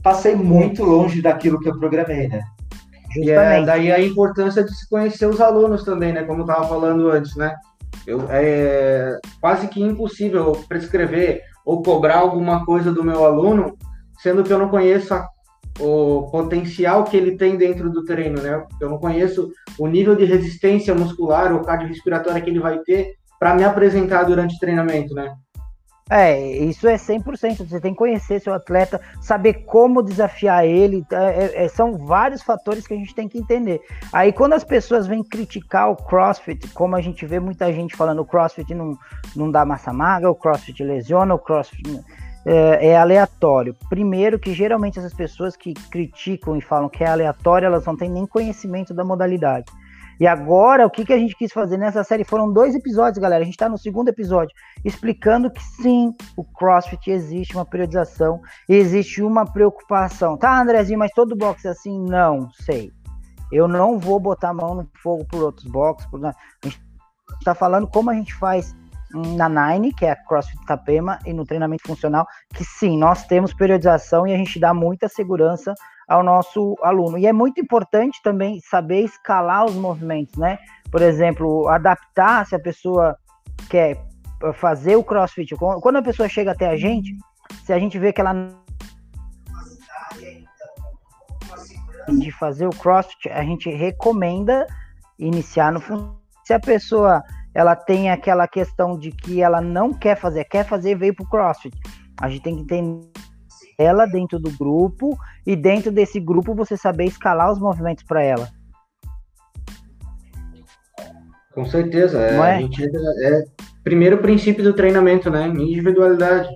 Speaker 2: Passei muito longe daquilo que eu programei, né?
Speaker 3: E é daí a importância de se conhecer os alunos também, né? Como eu estava falando antes, né? Eu, é quase que impossível prescrever ou cobrar alguma coisa do meu aluno, sendo que eu não conheço a, o potencial que ele tem dentro do treino, né? Eu não conheço o nível de resistência muscular ou cardiorrespiratória que ele vai ter para me apresentar durante o treinamento, né?
Speaker 1: É, isso é 100%. Você tem que conhecer seu atleta, saber como desafiar ele. É, é, é, são vários fatores que a gente tem que entender. Aí, quando as pessoas vêm criticar o CrossFit, como a gente vê muita gente falando o CrossFit não, não dá massa magra, o CrossFit lesiona, o CrossFit é, é, aleatório. Primeiro, que geralmente essas pessoas que criticam e falam que é aleatório, elas não têm nem conhecimento da modalidade. E agora, o que, que a gente quis fazer nessa série? Foram dois episódios, galera. A gente está no segundo episódio, explicando que sim, o CrossFit existe uma periodização, existe uma preocupação. Tá, Andrezinho, mas todo boxe é assim? Não, sei. Eu não vou botar a mão no fogo por outros boxes. Por... A gente está falando como a gente faz na Nine, que é a CrossFit Itapema, e no treinamento funcional, que sim, nós temos periodização e a gente dá muita segurança ao nosso aluno. E é muito importante também saber escalar os movimentos, né? Por exemplo, adaptar se a pessoa quer fazer o crossfit. Quando a pessoa chega até a gente, se a gente vê que ela de fazer o crossfit, a gente recomenda iniciar no se a pessoa ela tem aquela questão de que ela não quer fazer, quer fazer veio pro crossfit. A gente tem que entender ela dentro do grupo e dentro desse grupo você saber escalar os movimentos para ela.
Speaker 3: Com certeza, é, é? A gente é primeiro princípio do treinamento, né? Individualidade.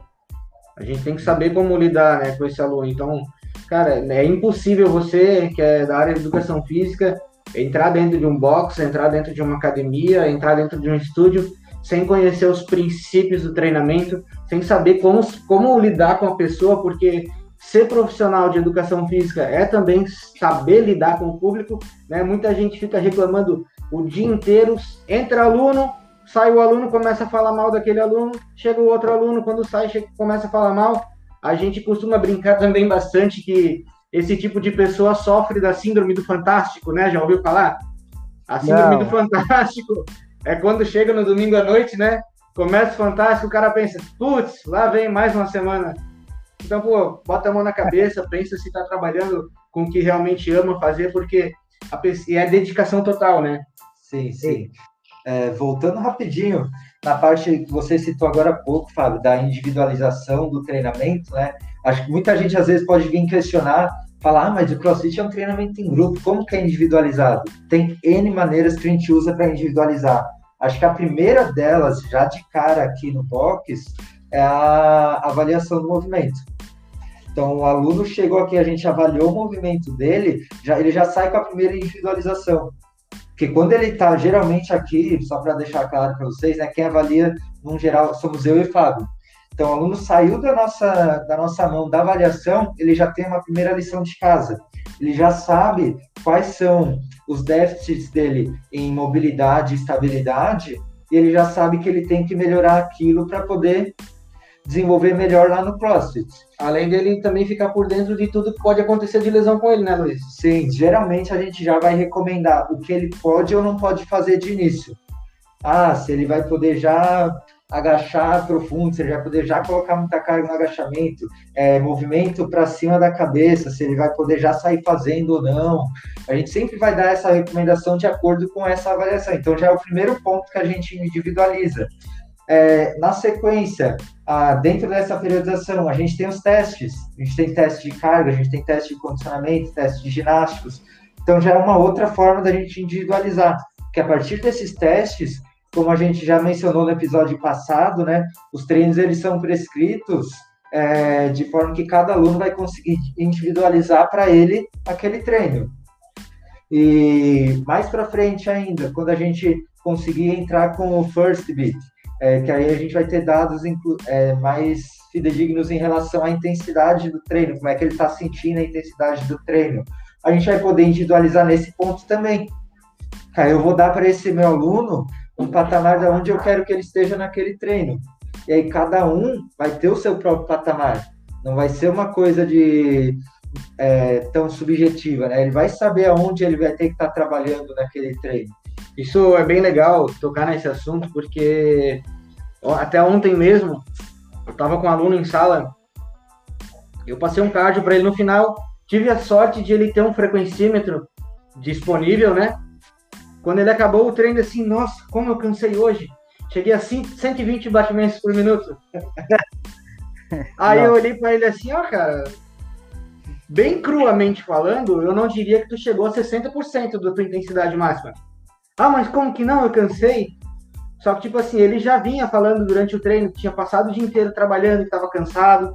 Speaker 3: A gente tem que saber como lidar, né, com esse aluno. Então, cara, é impossível você que é da área de educação física entrar dentro de um box, entrar dentro de uma academia, entrar dentro de um estúdio sem conhecer os princípios do treinamento, sem saber como, como lidar com a pessoa, porque ser profissional de educação física é também saber lidar com o público, né? Muita gente fica reclamando o dia inteiro, entra aluno, sai o aluno, começa a falar mal daquele aluno, chega o outro aluno, quando sai, chega, começa a falar mal. A gente costuma brincar também bastante que esse tipo de pessoa sofre da síndrome do fantástico, né? Já ouviu falar? A síndrome Não. do fantástico é quando chega no domingo à noite, né? Começa fantástico, o cara pensa, putz, lá vem mais uma semana. Então, pô, bota a mão na cabeça, pensa se tá trabalhando com o que realmente ama fazer, porque a, é dedicação total, né?
Speaker 2: Sim, sim. É, voltando rapidinho na parte que você citou agora há pouco, Fábio, da individualização do treinamento, né? Acho que muita gente às vezes pode vir questionar, falar, ah, mas o CrossFit é um treinamento em grupo, como que é individualizado? Tem N maneiras que a gente usa para individualizar. Acho que a primeira delas, já de cara aqui no box, é a avaliação do movimento. Então, o aluno chegou aqui, a gente avaliou o movimento dele, já, ele já sai com a primeira individualização. Porque quando ele está geralmente aqui, só para deixar claro para vocês, né, quem avalia, no geral, somos eu e Fábio. Então, o aluno saiu da nossa, da nossa mão da avaliação, ele já tem uma primeira lição de casa. Ele já sabe quais são os déficits dele em mobilidade e estabilidade, e ele já sabe que ele tem que melhorar aquilo para poder desenvolver melhor lá no CrossFit.
Speaker 3: Além dele também ficar por dentro de tudo que pode acontecer de lesão com ele, né, Luiz?
Speaker 2: Sim, geralmente a gente já vai recomendar o que ele pode ou não pode fazer de início. Ah, se ele vai poder já agachar profundo, se ele vai poder já colocar muita carga no agachamento, é, movimento para cima da cabeça, se ele vai poder já sair fazendo ou não. A gente sempre vai dar essa recomendação de acordo com essa avaliação. Então já é o primeiro ponto que a gente individualiza. É, na sequência, ah, dentro dessa periodização, a gente tem os testes. A gente tem teste de carga, a gente tem teste de condicionamento, teste de ginásticos. Então já é uma outra forma da gente individualizar. Que a partir desses testes, como a gente já mencionou no episódio passado, né, os treinos eles são prescritos é, de forma que cada aluno vai conseguir individualizar para ele aquele treino. E mais para frente ainda, quando a gente conseguir entrar com o First Beat, é, que aí a gente vai ter dados é, mais fidedignos em relação à intensidade do treino, como é que ele está sentindo a intensidade do treino. A gente vai poder individualizar nesse ponto também. Aí eu vou dar para esse meu aluno um patamar de onde eu quero que ele esteja naquele treino. E aí cada um vai ter o seu próprio patamar. Não vai ser uma coisa de é, tão subjetiva, né? Ele vai saber aonde ele vai ter que estar tá trabalhando naquele treino.
Speaker 3: Isso é bem legal tocar nesse assunto, porque até ontem mesmo eu tava com um aluno em sala, eu passei um cardio para ele no final, tive a sorte de ele ter um frequencímetro disponível, né? Quando ele acabou o treino, assim, nossa, como eu cansei hoje. Cheguei a 120 batimentos por minuto. Aí eu olhei para ele assim, ó, cara, bem cruamente falando, eu não diria que tu chegou a 60% da tua intensidade máxima. Ah, mas como que não? Eu cansei. Só que, tipo assim, ele já vinha falando durante o treino que tinha passado o dia inteiro trabalhando, que estava cansado.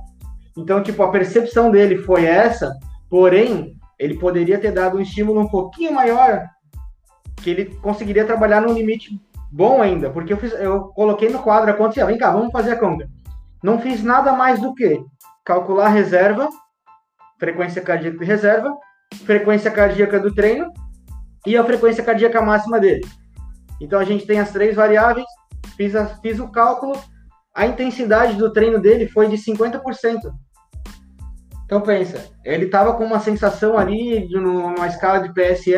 Speaker 3: Então, tipo, a percepção dele foi essa, porém, ele poderia ter dado um estímulo um pouquinho maior, que ele conseguiria trabalhar num limite bom ainda, porque eu, fiz, eu coloquei no quadro a conta assim, vem cá, vamos fazer a conta. Não fiz nada mais do que calcular a reserva, frequência cardíaca de reserva, frequência cardíaca do treino e a frequência cardíaca máxima dele. Então a gente tem as três variáveis, fiz, a, fiz o cálculo, a intensidade do treino dele foi de 50%. Então pensa, ele estava com uma sensação ali numa escala de PSE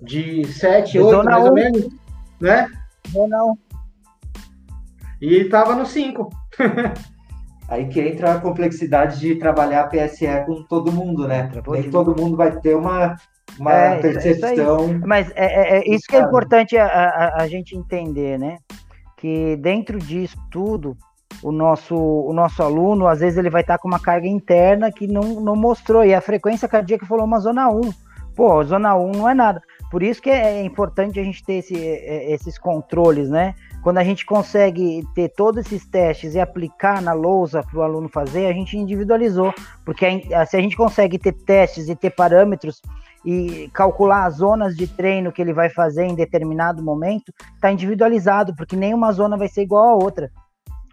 Speaker 3: de 7, 8 mais 1. ou menos, né?
Speaker 1: Não,
Speaker 3: E ele estava no 5.
Speaker 2: Aí que entra a complexidade de trabalhar PSE com todo mundo, né? Nem todo mundo vai ter uma, uma é, percepção.
Speaker 1: Isso Mas é, é, é isso que é importante a, a, a, gente entender, né? Que dentro disso tudo, o nosso, o nosso aluno, às vezes, ele vai estar com uma carga interna que não, não mostrou. E a frequência cardíaca falou uma zona 1. Pô, zona 1 não é nada. Por isso que é importante a gente ter esse, é, esses controles, né? Quando a gente consegue ter todos esses testes e aplicar na lousa para o aluno fazer, a gente individualizou. Porque se a gente consegue ter testes e ter parâmetros e calcular as zonas de treino que ele vai fazer em determinado momento, está individualizado, porque nenhuma zona vai ser igual a outra.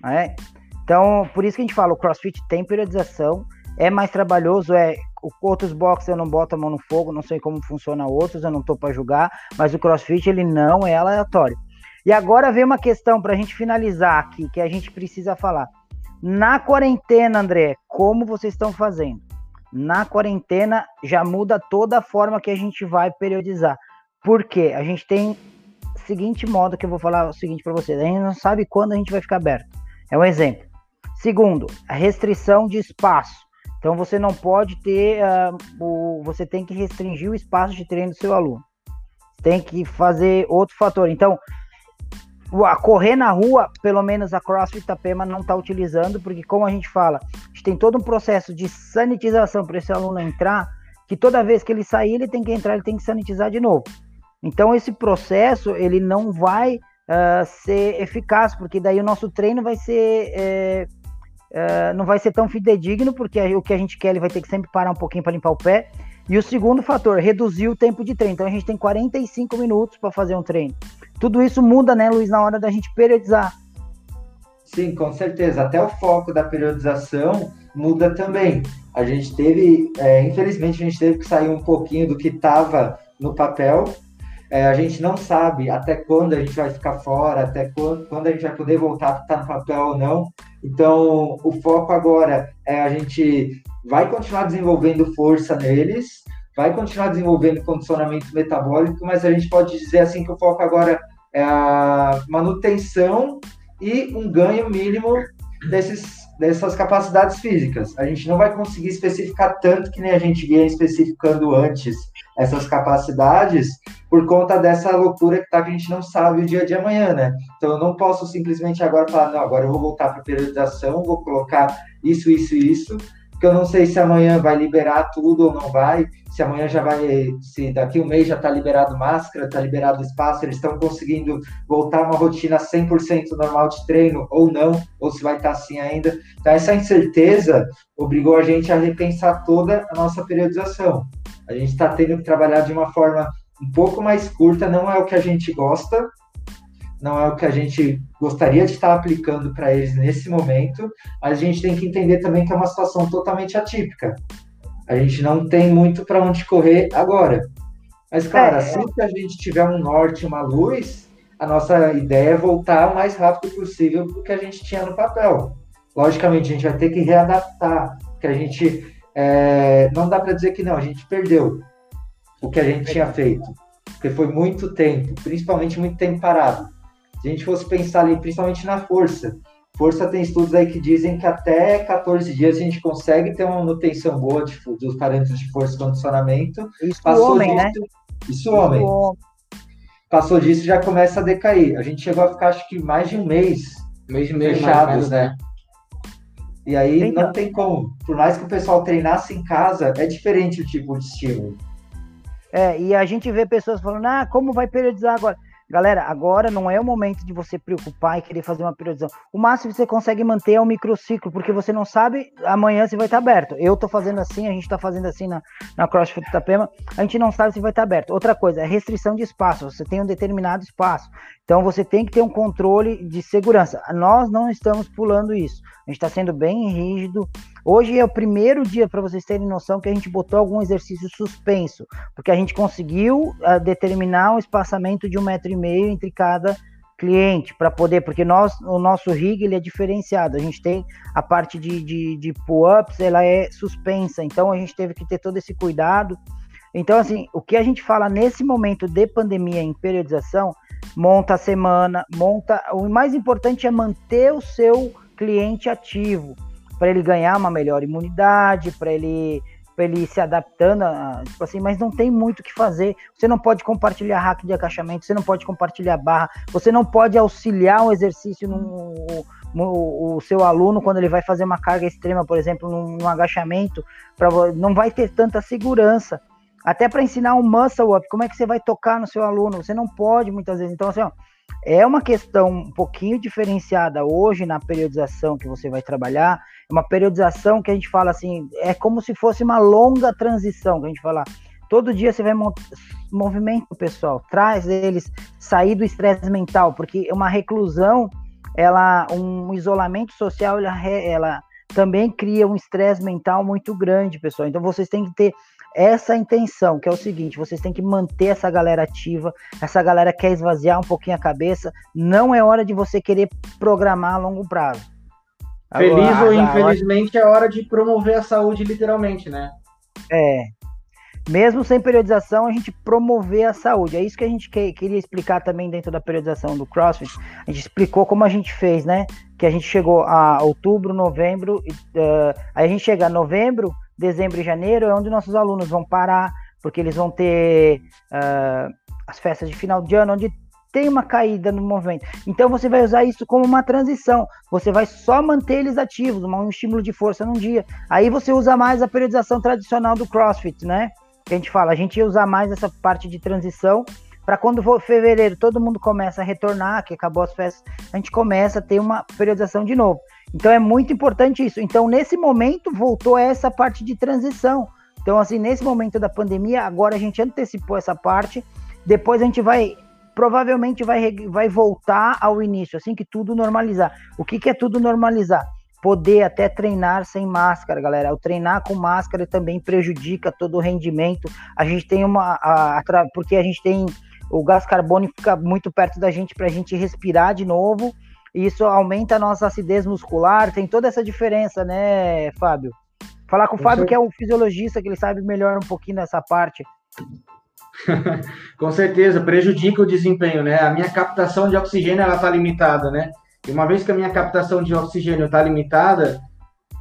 Speaker 1: Né? Então, por isso que a gente fala, o CrossFit tem periodização, é mais trabalhoso, é outros boxes eu não boto a mão no fogo, não sei como funciona outros, eu não estou para julgar, mas o CrossFit ele não é aleatório. E agora vem uma questão para a gente finalizar aqui, que a gente precisa falar. Na quarentena, André, como vocês estão fazendo? Na quarentena já muda toda a forma que a gente vai periodizar. Por quê? A gente tem o seguinte modo que eu vou falar o seguinte para vocês. A gente não sabe quando a gente vai ficar aberto. É um exemplo. Segundo, a restrição de espaço. Então você não pode ter, uh, o, você tem que restringir o espaço de treino do seu aluno. Tem que fazer outro fator. Então, a correr na rua, pelo menos a CrossFit Itapema não está utilizando, porque como a gente fala, a gente tem todo um processo de sanitização para esse aluno entrar, que toda vez que ele sair, ele tem que entrar, ele tem que sanitizar de novo. Então esse processo, ele não vai uh, ser eficaz, porque daí o nosso treino vai ser... É, uh, não vai ser tão fidedigno, porque o que a gente quer, ele vai ter que sempre parar um pouquinho para limpar o pé. E o segundo fator, reduzir o tempo de treino. Então a gente tem 45 minutos para fazer um treino. Tudo isso muda, né, Luiz, na hora da gente periodizar.
Speaker 2: Sim, com certeza. Até o foco da periodização muda também. A gente teve, é, infelizmente, a gente teve que sair um pouquinho do que estava no papel. É, a gente não sabe até quando a gente vai ficar fora, até quando, quando a gente vai poder voltar a estar no papel ou não. Então, o foco agora é a gente vai continuar desenvolvendo força neles, vai continuar desenvolvendo condicionamento metabólico, mas a gente pode dizer assim que o foco agora é a manutenção e um ganho mínimo desses, dessas capacidades físicas. A gente não vai conseguir especificar tanto que nem a gente vinha especificando antes essas capacidades por conta dessa loucura que tá que a gente não sabe o dia de amanhã, né? Então eu não posso simplesmente agora falar, não, agora eu vou voltar para periodização, vou colocar isso, isso e isso, porque eu não sei se amanhã vai liberar tudo ou não vai, se amanhã já vai, se daqui um mês já está liberado máscara, está liberado espaço, eles estão conseguindo voltar uma rotina 100% normal de treino ou não, ou se vai estar tá assim ainda. Então, essa incerteza obrigou a gente a repensar toda a nossa periodização. A gente está tendo que trabalhar de uma forma um pouco mais curta, não é o que a gente gosta, não é o que a gente gostaria de estar aplicando para eles nesse momento, mas a gente tem que entender também que é uma situação totalmente atípica. A gente não tem muito para onde correr agora. Mas, claro, é, assim que a gente tiver um norte, uma luz, a nossa ideia é voltar o mais rápido possível para o que a gente tinha no papel. Logicamente, a gente vai ter que readaptar, porque a gente é, não dá para dizer que não, a gente perdeu o que a gente tinha feito, porque foi muito tempo, principalmente muito tempo parado. Se a gente fosse pensar ali, principalmente na força, Força tem estudos aí que dizem que até 14 dias a gente consegue ter uma manutenção boa de, dos parâmetros de força e condicionamento.
Speaker 1: Isso Passou homem,
Speaker 2: né? disso, né? Isso homem. Isso Passou disso já começa a decair. A gente chegou a ficar acho que mais de um mês, mês de mês fechados, né? né? E aí então. não tem como. Por mais que o pessoal treinasse em casa, é diferente o tipo de estímulo.
Speaker 1: É, e a gente vê pessoas falando, ah, como vai periodizar agora? Galera, agora não é o momento de você preocupar e querer fazer uma periodização. O máximo que você consegue manter é o microciclo, porque você não sabe amanhã se vai estar aberto. Eu tô fazendo assim, a gente tá fazendo assim na, na CrossFit Itapema, a gente não sabe se vai estar aberto. Outra coisa, é restrição de espaço. Você tem um determinado espaço. Então você tem que ter um controle de segurança. Nós não estamos pulando isso. A gente está sendo bem rígido. Hoje é o primeiro dia, para vocês terem noção, que a gente botou algum exercício suspenso, porque a gente conseguiu uh, determinar um espaçamento de um metro e meio entre cada cliente para poder, porque nós, o nosso rig ele é diferenciado. A gente tem a parte de, de, de pull-ups, ela é suspensa, então a gente teve que ter todo esse cuidado. Então, assim, o que a gente fala nesse momento de pandemia em periodização, monta a semana, monta. O mais importante é manter o seu cliente ativo, para ele ganhar uma melhor imunidade, para ele para ele se adaptando, a, tipo assim, mas não tem muito o que fazer. Você não pode compartilhar hack de agachamento, você não pode compartilhar barra, você não pode auxiliar um exercício no, no o seu aluno quando ele vai fazer uma carga extrema, por exemplo, num, num agachamento, pra, não vai ter tanta segurança. Até para ensinar um muscle up, como é que você vai tocar no seu aluno? Você não pode muitas vezes. Então, assim, ó, é uma questão um pouquinho diferenciada hoje na periodização que você vai trabalhar. É uma periodização que a gente fala assim, é como se fosse uma longa transição, que a gente fala. Todo dia você vai movimento o pessoal, traz eles sair do estresse mental, porque uma reclusão, ela, um isolamento social, ela, ela também cria um estresse mental muito grande, pessoal. Então vocês têm que ter essa intenção, que é o seguinte: vocês têm que manter essa galera ativa, essa galera quer esvaziar um pouquinho a cabeça, não é hora de você querer programar a longo prazo.
Speaker 3: Feliz Agora, ou infelizmente hora... é hora de promover a saúde, literalmente, né?
Speaker 1: É. Mesmo sem periodização, a gente promover a saúde. É isso que a gente que, queria explicar também dentro da periodização do CrossFit. A gente explicou como a gente fez, né? Que a gente chegou a outubro, novembro, uh, aí a gente chega a novembro, dezembro e janeiro é onde nossos alunos vão parar, porque eles vão ter uh, as festas de final de ano, onde tem uma caída no movimento. Então você vai usar isso como uma transição. Você vai só manter eles ativos, um estímulo de força num dia. Aí você usa mais a periodização tradicional do CrossFit, né? Que a gente fala, a gente ia usar mais essa parte de transição para quando for fevereiro todo mundo começa a retornar, que acabou as festas, a gente começa a ter uma periodização de novo. Então é muito importante isso. Então, nesse momento, voltou essa parte de transição. Então, assim, nesse momento da pandemia, agora a gente antecipou essa parte, depois a gente vai, provavelmente vai, vai voltar ao início, assim que tudo normalizar. O que, que é tudo normalizar? Poder até treinar sem máscara, galera. O treinar com máscara também prejudica todo o rendimento. A gente tem uma. A, a, porque a gente tem. O gás carbônico fica muito perto da gente para a gente respirar de novo isso aumenta a nossa acidez muscular, tem toda essa diferença, né, Fábio? Falar com o Fábio, que é um fisiologista, que ele sabe melhor um pouquinho dessa parte.
Speaker 3: com certeza, prejudica o desempenho, né? A minha captação de oxigênio, ela tá limitada, né? E uma vez que a minha captação de oxigênio está limitada,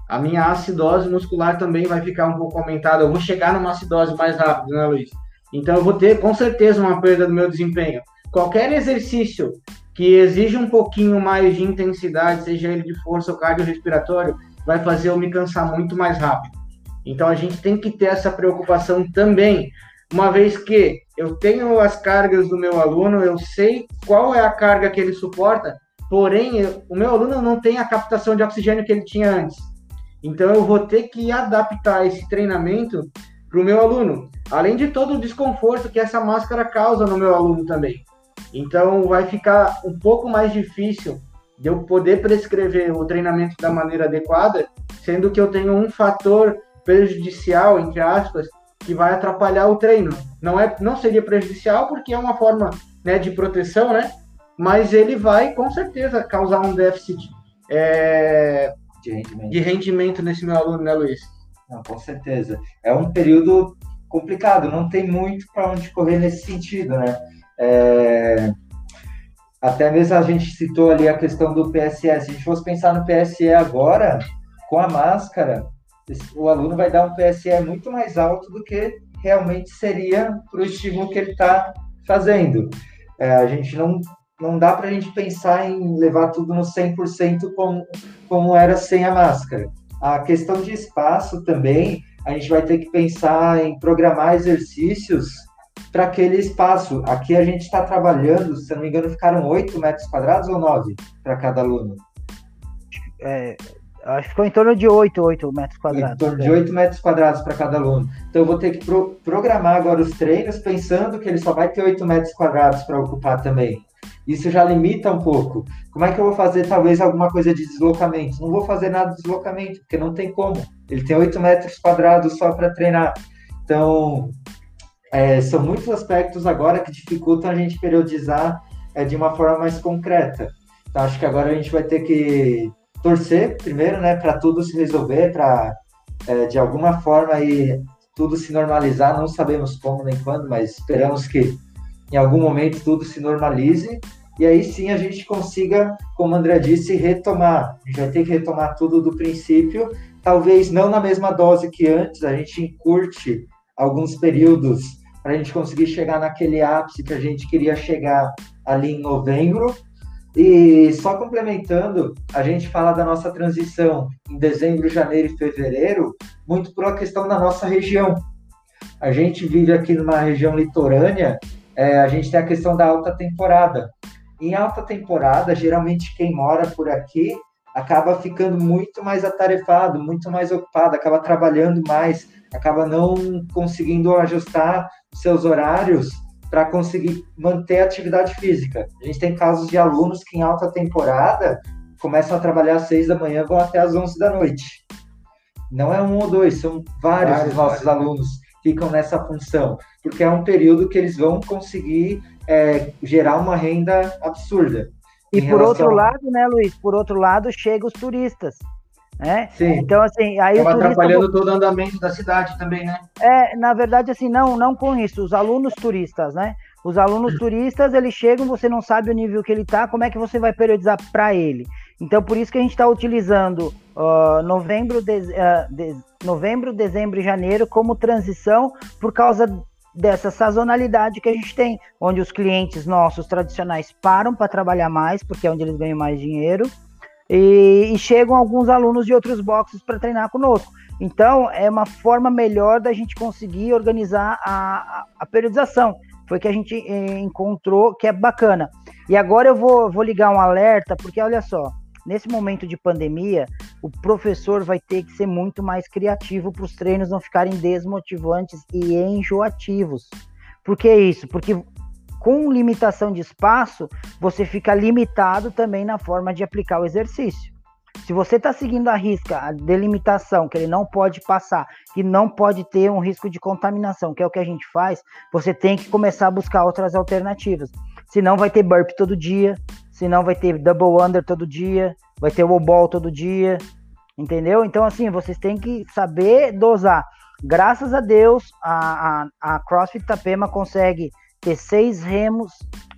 Speaker 3: a minha acidose muscular também vai ficar um pouco aumentada. Eu vou chegar numa acidose mais rápido, né, Luiz? Então eu vou ter com certeza uma perda do meu desempenho. Qualquer exercício que exige um pouquinho mais de intensidade, seja ele de força ou cardiorrespiratório, vai fazer eu me cansar muito mais rápido. Então a gente tem que ter essa preocupação também, uma vez que eu tenho as cargas do meu aluno, eu sei qual é a carga que ele suporta, porém o meu aluno não tem a captação de oxigênio que ele tinha antes. Então eu vou ter que adaptar esse treinamento para o meu aluno, além de todo o desconforto que essa máscara causa no meu aluno também. Então vai ficar um pouco mais difícil de eu poder prescrever o treinamento da maneira adequada, sendo que eu tenho um fator prejudicial, entre aspas, que vai atrapalhar o treino. Não é, não seria prejudicial porque é uma forma né, de proteção, né? Mas ele vai com certeza causar um déficit é, de, rendimento. de rendimento nesse meu aluno, né, Luiz?
Speaker 2: Não, com certeza. É um período complicado, não tem muito para onde correr nesse sentido, né? É... até mesmo a gente citou ali a questão do PSE. Se a gente fosse pensar no PSE agora, com a máscara, o aluno vai dar um PSE muito mais alto do que realmente seria para o estímulo que ele está fazendo. É, a gente não, não dá para a gente pensar em levar tudo no 100% como, como era sem a máscara. A questão de espaço também, a gente vai ter que pensar em programar exercícios para aquele espaço. Aqui a gente está trabalhando, se não me engano, ficaram 8 metros quadrados ou 9 para cada aluno?
Speaker 1: É, acho que ficou em torno de 8, 8 metros quadrados.
Speaker 2: Em torno de 8 metros quadrados para cada aluno. Então eu vou ter que pro programar agora os treinos pensando que ele só vai ter 8 metros quadrados para ocupar também. Isso já limita um pouco. Como é que eu vou fazer, talvez, alguma coisa de deslocamento? Não vou fazer nada de deslocamento, porque não tem como. Ele tem 8 metros quadrados só para treinar. Então, é, são muitos aspectos agora que dificultam a gente periodizar é, de uma forma mais concreta. Então, acho que agora a gente vai ter que torcer, primeiro, né, para tudo se resolver, para, é, de alguma forma, aí, tudo se normalizar. Não sabemos como nem quando, mas esperamos que em algum momento tudo se normalize e aí sim a gente consiga, como André disse, retomar. A gente vai ter que retomar tudo do princípio, talvez não na mesma dose que antes, a gente encurte alguns períodos para a gente conseguir chegar naquele ápice que a gente queria chegar ali em novembro. E só complementando, a gente fala da nossa transição em dezembro, janeiro e fevereiro, muito por uma questão da nossa região. A gente vive aqui numa região litorânea é, a gente tem a questão da alta temporada. Em alta temporada, geralmente quem mora por aqui acaba ficando muito mais atarefado, muito mais ocupado, acaba trabalhando mais, acaba não conseguindo ajustar seus horários para conseguir manter a atividade física. A gente tem casos de alunos que em alta temporada começam a trabalhar às seis da manhã vão até às onze da noite. Não é um ou dois, são vários, vários nossos vários. alunos ficam nessa função, porque é um período que eles vão conseguir é, gerar uma renda absurda.
Speaker 1: E por relação... outro lado, né, Luiz? Por outro lado, chegam os turistas. Né?
Speaker 3: Sim. Então, assim, aí Estava atrapalhando todo o andamento da cidade também, né?
Speaker 1: É, na verdade, assim, não, não com isso, os alunos turistas, né? Os alunos turistas, eles chegam, você não sabe o nível que ele está, como é que você vai periodizar para ele? Então, por isso que a gente está utilizando uh, novembro, de, uh, de, novembro, dezembro e janeiro como transição por causa dessa sazonalidade que a gente tem, onde os clientes nossos tradicionais param para trabalhar mais, porque é onde eles ganham mais dinheiro, e, e chegam alguns alunos de outros boxes para treinar conosco. Então, é uma forma melhor da gente conseguir organizar a, a, a periodização. Foi que a gente eh, encontrou que é bacana. E agora eu vou, vou ligar um alerta, porque olha só, nesse momento de pandemia, o professor vai ter que ser muito mais criativo para os treinos não ficarem desmotivantes e enjoativos. Por que isso? Porque com limitação de espaço, você fica limitado também na forma de aplicar o exercício. Se você está seguindo a risca, a delimitação, que ele não pode passar, que não pode ter um risco de contaminação, que é o que a gente faz, você tem que começar a buscar outras alternativas. Senão vai ter burp todo dia, senão vai ter double under todo dia, vai ter wall ball todo dia, entendeu? Então, assim, vocês têm que saber dosar. Graças a Deus, a, a, a CrossFit Tapema consegue ter seis remos,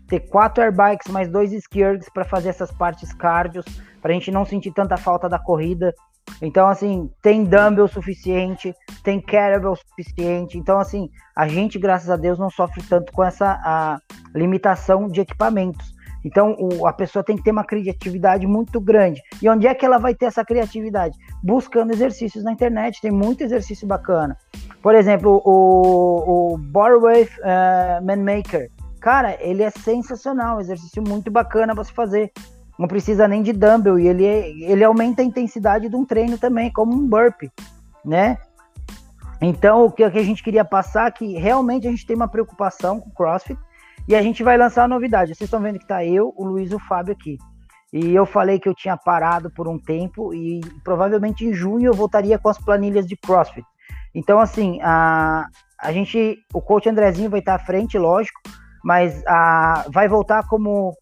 Speaker 1: ter quatro airbikes mais dois skiergs para fazer essas partes cardios, para a gente não sentir tanta falta da corrida. Então, assim, tem dumbbell suficiente, tem kettlebell suficiente. Então, assim, a gente, graças a Deus, não sofre tanto com essa limitação de equipamentos. Então, o, a pessoa tem que ter uma criatividade muito grande. E onde é que ela vai ter essa criatividade? Buscando exercícios na internet, tem muito exercício bacana. Por exemplo, o, o Borwave uh, Manmaker. Cara, ele é sensacional, um exercício muito bacana se fazer. Não precisa nem de dumbbell e ele, ele aumenta a intensidade de um treino também, como um burpee, né? Então, o que a gente queria passar é que realmente a gente tem uma preocupação com o CrossFit, e a gente vai lançar a novidade. Vocês estão vendo que tá eu, o Luiz e o Fábio aqui. E eu falei que eu tinha parado por um tempo e provavelmente em junho eu voltaria com as planilhas de CrossFit. Então, assim, a, a gente, o coach Andrezinho vai estar à frente, lógico, mas a, vai voltar como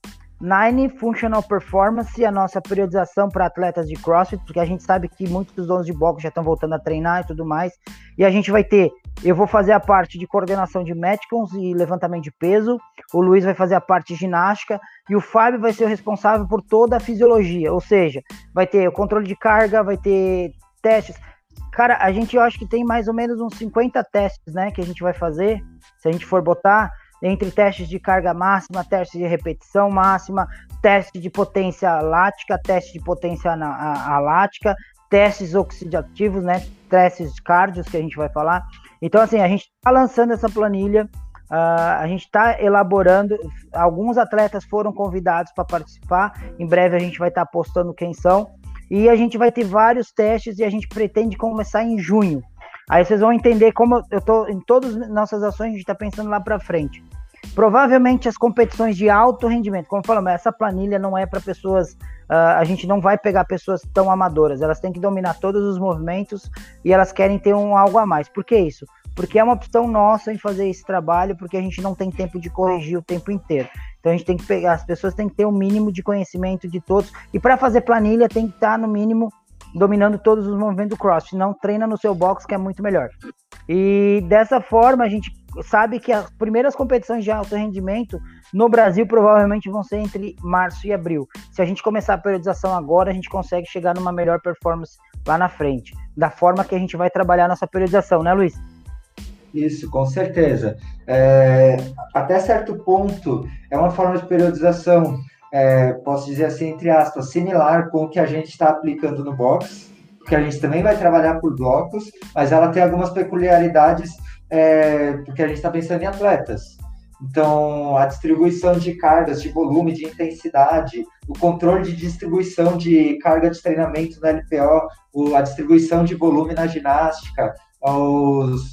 Speaker 1: Nine Functional Performance, a nossa periodização para atletas de CrossFit, porque a gente sabe que muitos dos donos de boxe já estão voltando a treinar e tudo mais. E a gente vai ter Eu vou fazer a parte de coordenação de Metcons e levantamento de peso. O Luiz vai fazer a parte de ginástica. E o Fábio vai ser o responsável por toda a fisiologia. Ou seja, vai ter o controle de carga, vai ter testes. Cara, a gente eu acho que tem mais ou menos uns 50 testes, né? Que a gente vai fazer. Se a gente for botar entre testes de carga máxima, testes de repetição máxima, teste de potência lática, teste de potência alática, testes oxidativos, né? Testes cardios que a gente vai falar. Então, assim, a gente está lançando essa planilha, uh, a gente está elaborando. Alguns atletas foram convidados para participar. Em breve a gente vai estar tá postando quem são. E a gente vai ter vários testes e a gente pretende começar em junho. Aí vocês vão entender como eu tô em todas as nossas ações, a gente está pensando lá para frente. Provavelmente as competições de alto rendimento, como falamos, essa planilha não é para pessoas, uh, a gente não vai pegar pessoas tão amadoras, elas têm que dominar todos os movimentos e elas querem ter um algo a mais. Por que isso? Porque é uma opção nossa em fazer esse trabalho, porque a gente não tem tempo de corrigir o tempo inteiro. Então a gente tem que pegar, as pessoas têm que ter o um mínimo de conhecimento de todos. E para fazer planilha tem que estar no mínimo dominando todos os movimentos do cross. Não treina no seu box que é muito melhor. E dessa forma a gente sabe que as primeiras competições de alto rendimento no Brasil provavelmente vão ser entre março e abril. Se a gente começar a periodização agora, a gente consegue chegar numa melhor performance lá na frente, da forma que a gente vai trabalhar nossa periodização, né, Luiz?
Speaker 2: Isso, com certeza. É, até certo ponto, é uma forma de periodização, é, posso dizer assim, entre aspas, similar com o que a gente está aplicando no box, porque a gente também vai trabalhar por blocos, mas ela tem algumas peculiaridades, é, porque a gente está pensando em atletas. Então, a distribuição de cargas, de volume, de intensidade, o controle de distribuição de carga de treinamento na LPO, a distribuição de volume na ginástica, a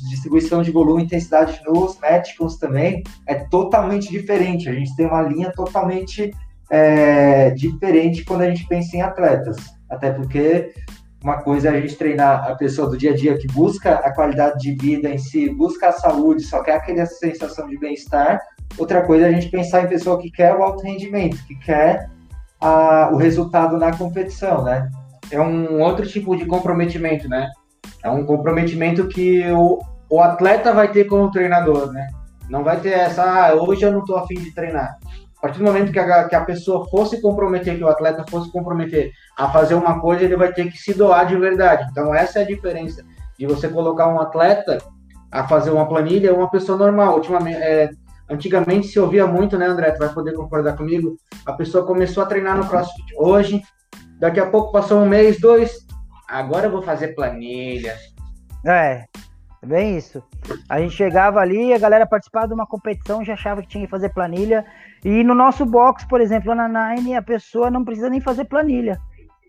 Speaker 2: distribuição de volume e intensidade nos médicos também é totalmente diferente. A gente tem uma linha totalmente é, diferente quando a gente pensa em atletas. Até porque uma coisa é a gente treinar a pessoa do dia a dia que busca a qualidade de vida em si, busca a saúde, só quer aquela sensação de bem-estar. Outra coisa é a gente pensar em pessoa que quer o alto rendimento, que quer a, o resultado na competição, né?
Speaker 3: É um outro tipo de comprometimento, né? É um comprometimento que o, o atleta vai ter com o treinador, né? Não vai ter essa, ah, hoje eu não estou afim de treinar. A partir do momento que a, que a pessoa fosse comprometer, que o atleta fosse comprometer a fazer uma coisa, ele vai ter que se doar de verdade. Então, essa é a diferença de você colocar um atleta a fazer uma planilha uma pessoa normal. Ultimamente, é, antigamente se ouvia muito, né, André? Tu vai poder concordar comigo. A pessoa começou a treinar no CrossFit hoje, daqui a pouco passou um mês, dois, agora eu vou fazer planilha.
Speaker 1: É, bem isso. A gente chegava ali, a galera participava de uma competição, já achava que tinha que fazer planilha. E no nosso box, por exemplo, na Nine, a pessoa não precisa nem fazer planilha.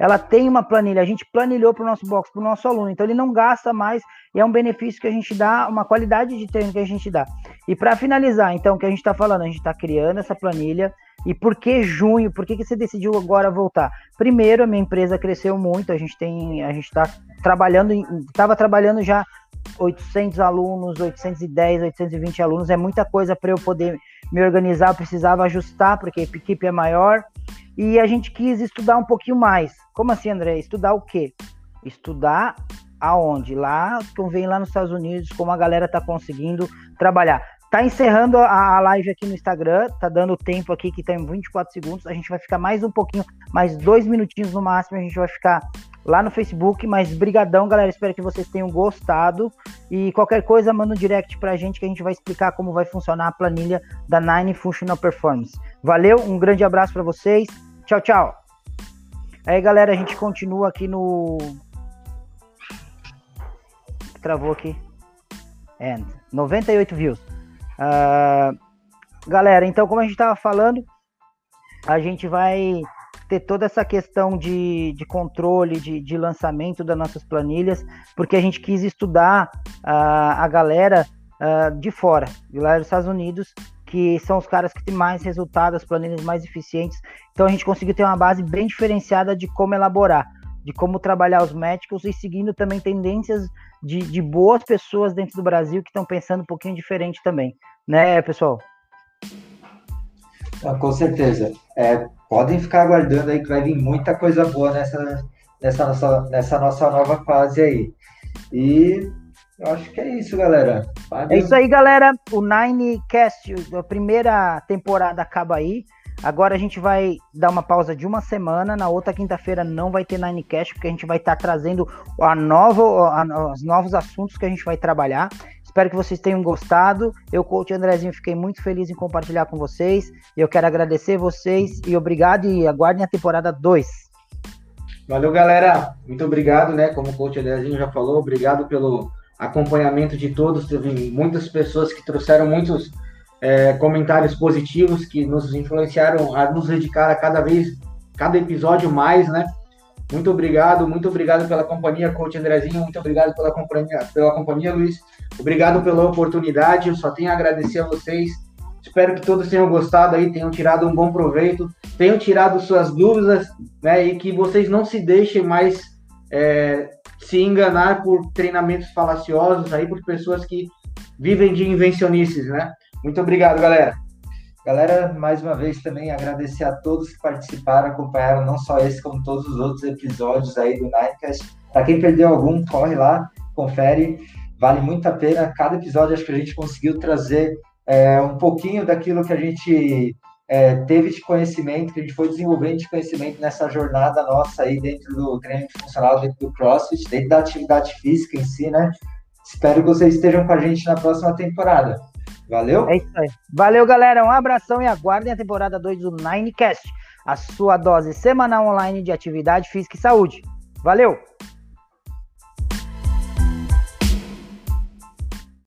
Speaker 1: Ela tem uma planilha, a gente planilhou para o nosso box, para o nosso aluno, então ele não gasta mais e é um benefício que a gente dá, uma qualidade de treino que a gente dá. E para finalizar, então, o que a gente está falando, a gente está criando essa planilha, e por que junho? Por que, que você decidiu agora voltar? Primeiro, a minha empresa cresceu muito, a gente tem, a gente está trabalhando, estava trabalhando já 800 alunos, 810, 820 alunos, é muita coisa para eu poder me organizar, eu precisava ajustar, porque a equipe é maior, e a gente quis estudar um pouquinho mais. Como assim, André? Estudar o quê? Estudar aonde? Lá, convém lá nos Estados Unidos, como a galera está conseguindo trabalhar. Tá encerrando a, a live aqui no Instagram, tá dando tempo aqui que tem 24 segundos. A gente vai ficar mais um pouquinho, mais dois minutinhos no máximo. A gente vai ficar lá no Facebook. Mas brigadão, galera. Espero que vocês tenham gostado. E qualquer coisa, manda um direct pra gente que a gente vai explicar como vai funcionar a planilha da Nine Functional Performance. Valeu, um grande abraço para vocês. Tchau, tchau. Aí, galera, a gente continua aqui no. Travou aqui. And 98 views. Uh, galera, então, como a gente estava falando, a gente vai ter toda essa questão de, de controle, de, de lançamento das nossas planilhas, porque a gente quis estudar uh, a galera uh, de fora, lá dos Estados Unidos, que são os caras que têm mais resultados, as planilhas mais eficientes. Então a gente conseguiu ter uma base bem diferenciada de como elaborar, de como trabalhar os médicos e seguindo também tendências de, de boas pessoas dentro do Brasil que estão pensando um pouquinho diferente também. Né, pessoal?
Speaker 2: Ah, com certeza. É, podem ficar aguardando aí que vai vir muita coisa boa nessa, nessa, nossa, nessa nossa nova fase aí. E Eu acho que é isso, galera.
Speaker 1: Valeu. É isso aí, galera. O Ninecast, a primeira temporada acaba aí. Agora a gente vai dar uma pausa de uma semana. Na outra quinta-feira não vai ter Ninecast, porque a gente vai estar tá trazendo a nova, a, os novos assuntos que a gente vai trabalhar. Espero que vocês tenham gostado. Eu, coach Andrezinho, fiquei muito feliz em compartilhar com vocês. Eu quero agradecer vocês e obrigado e aguardem a temporada 2.
Speaker 3: Valeu, galera. Muito obrigado, né? Como o coach Andrezinho já falou, obrigado pelo acompanhamento de todos. Teve muitas pessoas que trouxeram muitos é, comentários positivos que nos influenciaram a nos dedicar a cada vez, cada episódio mais, né? Muito obrigado, muito obrigado pela companhia, coach Andrezinho, muito obrigado pela companhia, pela companhia, Luiz. Obrigado pela oportunidade, eu só tenho a agradecer a vocês. Espero que todos tenham gostado aí, tenham tirado um bom proveito, tenham tirado suas dúvidas, né? E que vocês não se deixem mais é, se enganar por treinamentos falaciosos aí, por pessoas que vivem de invencionices, né? Muito obrigado, galera.
Speaker 2: Galera, mais uma vez também agradecer a todos que participaram, acompanharam não só esse, como todos os outros episódios aí do Ninecast. Para quem perdeu algum, corre lá, confere, vale muito a pena. Cada episódio acho que a gente conseguiu trazer é, um pouquinho daquilo que a gente é, teve de conhecimento, que a gente foi desenvolvendo de conhecimento nessa jornada nossa aí dentro do treino funcional, dentro do CrossFit, dentro da atividade física em si, né? Espero que vocês estejam com a gente na próxima temporada. Valeu?
Speaker 1: É isso aí. Valeu, galera. Um abração e aguardem a temporada 2 do Ninecast, a sua dose semanal online de atividade física e saúde. Valeu!